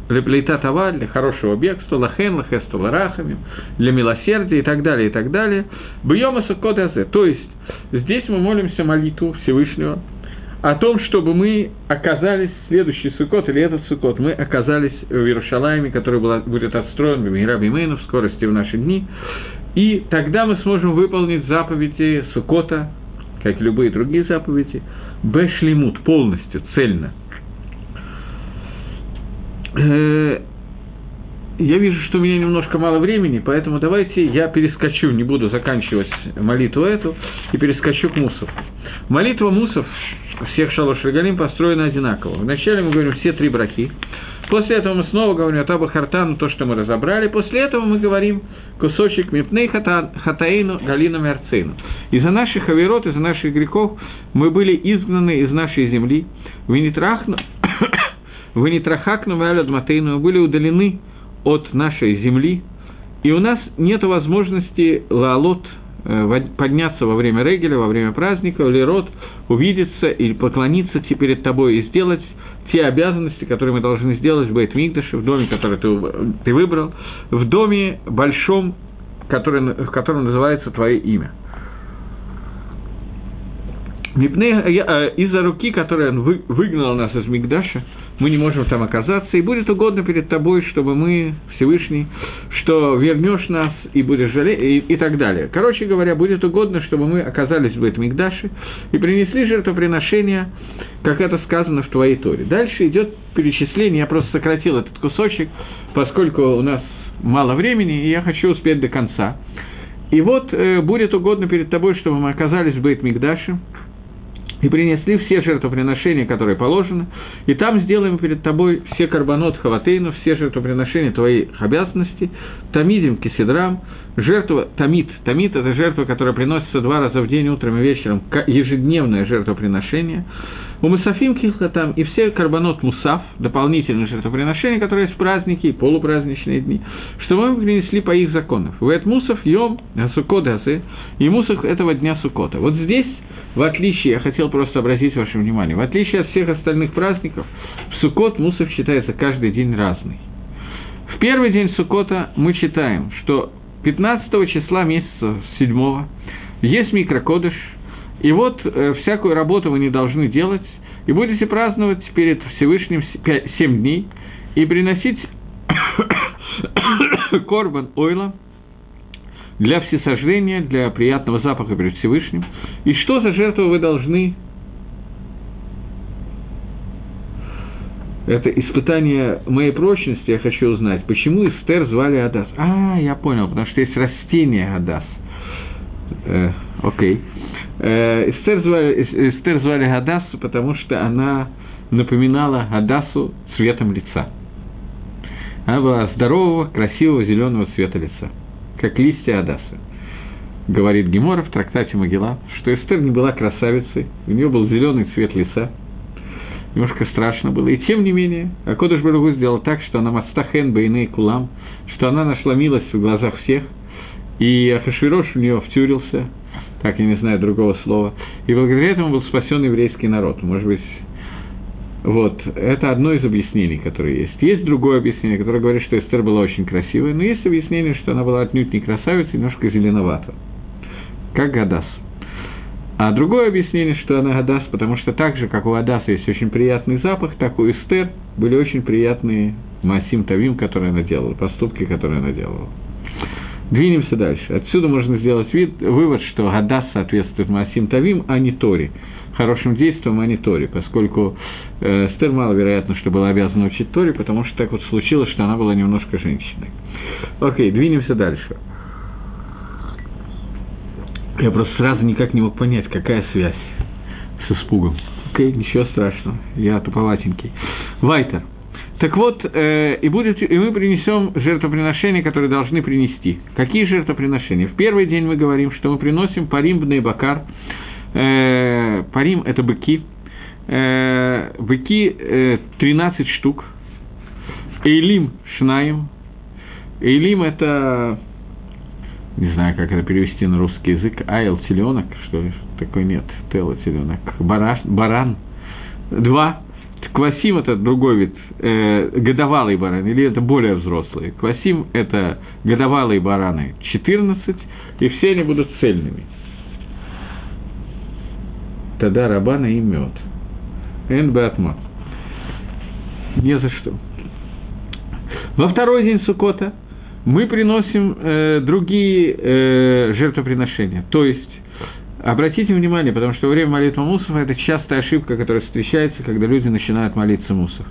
Леплейта това для хорошего бегства, лахен, лахесту ларахами, для милосердия и так далее, и так далее. Бьема суккодазе. То есть, здесь мы молимся молитву Всевышнего о том, чтобы мы оказались, следующий сукот или этот сукот, мы оказались в Иерушалайме, который будет отстроен в Мейну в скорости в наши дни, и тогда мы сможем выполнить заповеди Сукота, как любые другие заповеди, бэшлимут, полностью, цельно. Э, я вижу, что у меня немножко мало времени, поэтому давайте я перескочу, не буду заканчивать молитву эту, и перескочу к Мусов. Молитва Мусов всех шалош регалим построена одинаково. Вначале мы говорим все три браки, после этого мы снова говорим о Таба Хартану, то, что мы разобрали, после этого мы говорим кусочек Мипней Хатаину Галину Мерцину. Из-за наших аверот, из-за наших грехов мы были изгнаны из нашей земли, вы не трахну, вы не трахакну, мы были удалены от нашей земли, и у нас нет возможности лаалот э, подняться во время регеля, во время праздника, или род увидеться или поклониться перед тобой и сделать те обязанности, которые мы должны сделать в Бейт-Мигдаше, в доме, который ты, ты выбрал, в доме большом, который, в котором называется твое имя. Э, из-за руки, которой он выгнал нас из Мигдаша, мы не можем там оказаться, и будет угодно перед тобой, чтобы мы, Всевышний, что вернешь нас и будешь жалеть, и, и так далее. Короче говоря, будет угодно, чтобы мы оказались в Мигдаше и принесли жертвоприношение, как это сказано в твоей Торе. Дальше идет перечисление, я просто сократил этот кусочек, поскольку у нас мало времени, и я хочу успеть до конца. И вот э, будет угодно перед тобой, чтобы мы оказались в Бейт Мигдаше, и принесли все жертвоприношения, которые положены, и там сделаем перед тобой все карбонот хаватейну, все жертвоприношения твоих обязанностей, тамидим кисидрам, жертва тамид. Тамид – это жертва, которая приносится два раза в день, утром и вечером, ежедневное жертвоприношение. У Мусафим там и все карбонот Мусав, дополнительные жертвоприношения, которые есть в праздники и полупраздничные дни, что мы принесли по их законам. Этот Мусав Йом Сукот и Мусав этого дня Сукота. Вот здесь в отличие, я хотел просто обратить ваше внимание, в отличие от всех остальных праздников, в Суккот Мусов считается каждый день разный. В первый день Суккота мы читаем, что 15 числа месяца 7 есть микрокодыш, и вот э, всякую работу вы не должны делать, и будете праздновать перед Всевышним 7 дней, и приносить корбан ойла – для всесожжения, для приятного запаха перед Всевышним. И что за жертву вы должны это испытание моей прочности, я хочу узнать, почему Эстер звали Адас. А, я понял, потому что есть растение Адас. Э, окей. Эстер, звали, Эстер звали Адасу, потому что она напоминала Адасу цветом лица. Она была здорового, красивого, зеленого цвета лица как листья Адаса. Говорит Гемора в трактате Могила, что Эстер не была красавицей, у нее был зеленый цвет лица, немножко страшно было. И тем не менее, Акодыш Баругу сделал так, что она мастахен бейны кулам, что она нашла милость в глазах всех, и Ахашвирош у нее втюрился, так я не знаю другого слова, и благодаря этому был спасен еврейский народ. Может быть, вот, это одно из объяснений, которые есть. Есть другое объяснение, которое говорит, что Эстер была очень красивая, но есть объяснение, что она была отнюдь не красавицей, немножко зеленовата, как Гадас. А другое объяснение, что она Гадас, потому что так же, как у Адаса есть очень приятный запах, так у Эстер были очень приятные Масим Тавим, которые она делала, поступки, которые она делала. Двинемся дальше. Отсюда можно сделать вид, вывод, что Гадас соответствует Масим Тавим, а не Тори хорошим действием, а не Торе, поскольку э, Стер маловероятно, что была обязана учить Торе, потому что так вот случилось, что она была немножко женщиной. Окей, двинемся дальше. Я просто сразу никак не мог понять, какая связь с испугом. Окей, ничего страшного, я туповатенький. Вайтер. Так вот, э, и, будет, и мы принесем жертвоприношения, которые должны принести. Какие жертвоприношения? В первый день мы говорим, что мы приносим парим бакар, э, парим – это быки, э, быки э, 13 штук, эйлим – шнаем, эйлим – это, не знаю, как это перевести на русский язык, айл – теленок, что ли, такой нет, тело – теленок, бараш, баран – два, Квасим – это другой вид, э, годовалый баран, или это более взрослые. Квасим – это годовалые бараны 14, и все они будут цельными – Тогда Рабана и мед. Эн Батма. Не за что. Во второй день Сукота мы приносим э, другие э, жертвоприношения. То есть Обратите внимание, потому что во время молитвы мусов это частая ошибка, которая встречается, когда люди начинают молиться мусов.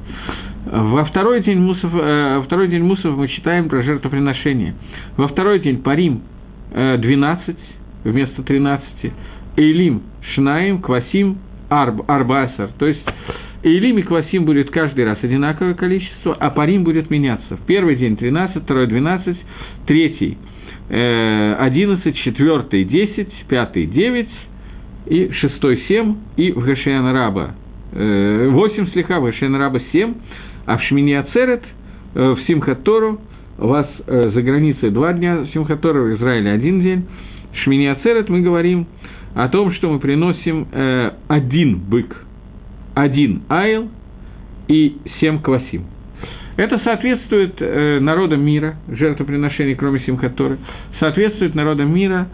Во второй день мусов, э, второй день мусов мы читаем про жертвоприношение. Во второй день парим э, 12 вместо 13, Эйлим Шнаим, Квасим, Арб, Арбасар. То есть Эйлим и Квасим будет каждый раз одинаковое количество, а парим будет меняться. В первый день 13, второй 12, третий 11, 4 10, 5 9 и 6 7, и в Гашиан Раба. 8 слеха, в Гашиан Раба 7, а в Шмини Ацерет, э, в Симхатору, у вас э, за границей два дня Симхатору, в Израиле один день. В Шмини Ацерет мы говорим о том, что мы приносим э, один бык, один айл и семь квасим – это соответствует э, народам мира, жертвоприношений, кроме Симхаторы, соответствует народам мира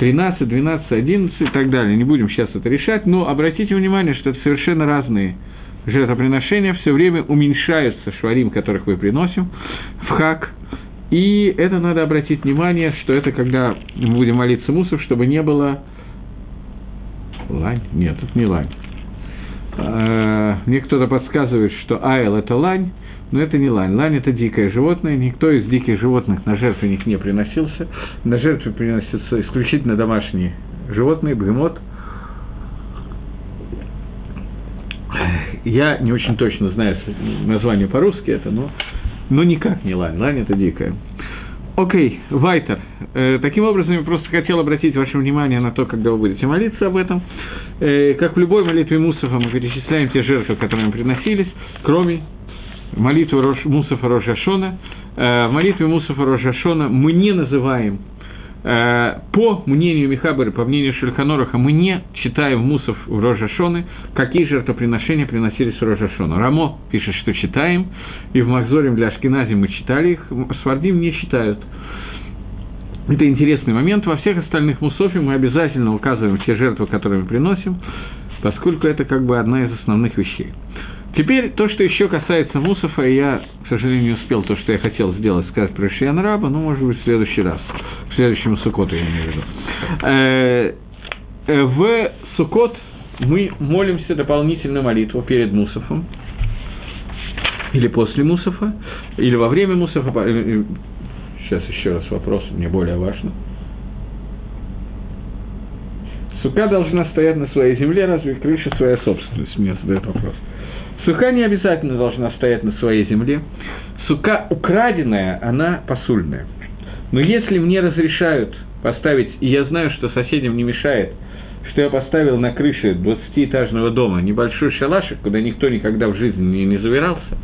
13, 12, 11 и так далее. Не будем сейчас это решать, но обратите внимание, что это совершенно разные жертвоприношения, все время уменьшаются шварим, которых мы приносим, в хак, и это надо обратить внимание, что это когда мы будем молиться мусов, чтобы не было... Лань? Нет, это не лань. Э, мне кто-то подсказывает, что айл – это лань, но это не лань. Лань – это дикое животное, никто из диких животных на жертвенник не приносился. На жертву приносятся исключительно домашние животные, бегемот. Я не очень точно знаю название по-русски это, но, но никак не лань. Лань – это дикая. Окей, okay, Вайтер. Э, таким образом, я просто хотел обратить ваше внимание на то, когда вы будете молиться об этом. Э, как в любой молитве Мусафа мы перечисляем те жертвы, которые мы приносились, кроме молитву Рош, Мусафа Рожашона. Э, в молитве Мусафа Рожашона мы не называем, э, по мнению Михабера, по мнению Шельханораха, мы не читаем Мусов в Рожашоны, какие жертвоприношения приносились в Рожашону. Рамо пишет, что читаем, и в Махзоре для Ашкенази мы читали их, Свардим не читают. Это интересный момент. Во всех остальных мусофе мы обязательно указываем те жертвы, которые мы приносим, поскольку это как бы одна из основных вещей. Теперь то, что еще касается Мусафа, я, к сожалению, не успел то, что я хотел сделать, сказать про Шиян Раба, ну, может быть, в следующий раз, в следующем Сукоту, я имею в виду. Э, э, в Сукот мы молимся дополнительную молитву перед Мусафом, или после Мусафа, или во время Мусафа. Э, сейчас еще раз вопрос, мне более важно. Сука должна стоять на своей земле, разве крыша своя собственность? Мне задает вопрос. Сука не обязательно должна стоять на своей земле. Сука украденная, она посульная. Но если мне разрешают поставить, и я знаю, что соседям не мешает, что я поставил на крыше 20-этажного дома небольшой шалашик, куда никто никогда в жизни не, завирался,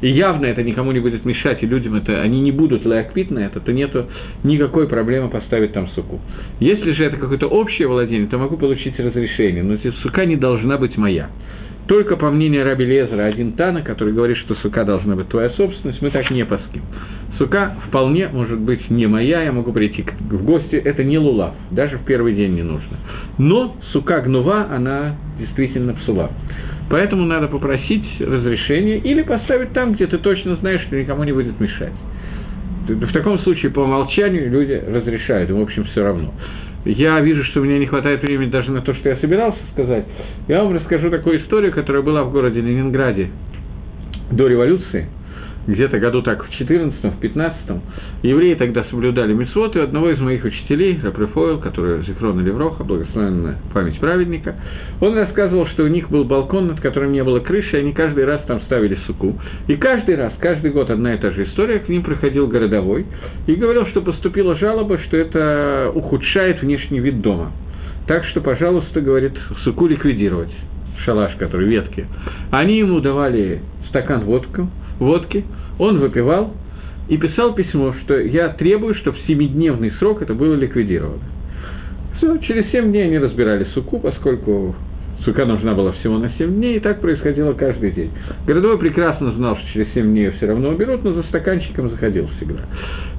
и явно это никому не будет мешать, и людям это, они не будут лайкпит на это, то нету никакой проблемы поставить там суку. Если же это какое-то общее владение, то могу получить разрешение, но сука не должна быть моя. Только по мнению Раби Лезера, один Тана, который говорит, что сука должна быть твоя собственность, мы так не паским. Сука вполне может быть не моя, я могу прийти в гости, это не лулав, даже в первый день не нужно. Но сука гнува, она действительно псула. Поэтому надо попросить разрешения или поставить там, где ты точно знаешь, что никому не будет мешать. В таком случае по умолчанию люди разрешают, им, в общем, все равно я вижу, что меня не хватает времени даже на то, что я собирался сказать, я вам расскажу такую историю, которая была в городе Ленинграде до революции – где-то году так в 14 в 15 евреи тогда соблюдали митцвот, и одного из моих учителей, Рапрефойл, который Зихрон Левроха, благословенная память праведника, он рассказывал, что у них был балкон, над которым не было крыши, и они каждый раз там ставили суку. И каждый раз, каждый год одна и та же история, к ним приходил городовой и говорил, что поступила жалоба, что это ухудшает внешний вид дома. Так что, пожалуйста, говорит, суку ликвидировать, шалаш, который ветки. Они ему давали стакан водку, водки, он выпивал и писал письмо, что я требую, чтобы в семидневный срок это было ликвидировано. Все, через семь дней они разбирали суку, поскольку сука нужна была всего на семь дней, и так происходило каждый день. Городовой прекрасно знал, что через семь дней все равно уберут, но за стаканчиком заходил всегда.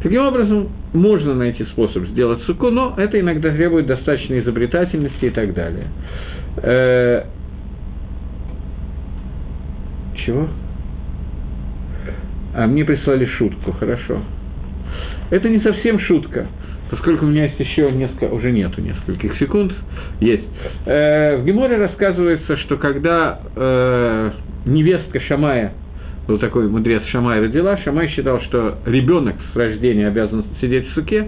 Таким образом, можно найти способ сделать суку, но это иногда требует достаточной изобретательности и так далее. Э, чего? А мне прислали шутку, хорошо. Это не совсем шутка. поскольку у меня есть еще несколько, уже нету нескольких секунд, есть. Э, в Геморе рассказывается, что когда э, невестка Шамая был такой мудрец Шамай родила, Шамай считал, что ребенок с рождения обязан сидеть в суке,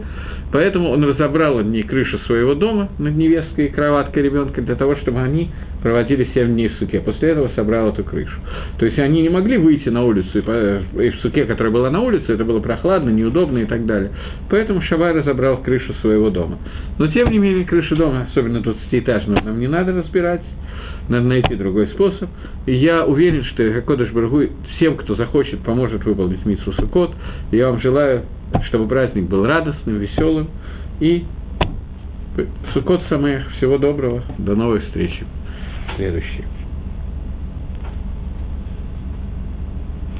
поэтому он разобрал над ней крышу своего дома над невесткой и кроваткой ребенка для того, чтобы они проводили 7 дней в суке. После этого собрал эту крышу. То есть они не могли выйти на улицу, и в суке, которая была на улице, это было прохладно, неудобно и так далее. Поэтому Шабай разобрал крышу своего дома. Но тем не менее, крышу дома, особенно 20-этажного, нам не надо разбирать надо найти другой способ. И я уверен, что Кодыш Баргу всем, кто захочет, поможет выполнить Митсу Сукот. Я вам желаю, чтобы праздник был радостным, веселым. И Сукот Самех. Всего доброго. До новой встречи. Следующий.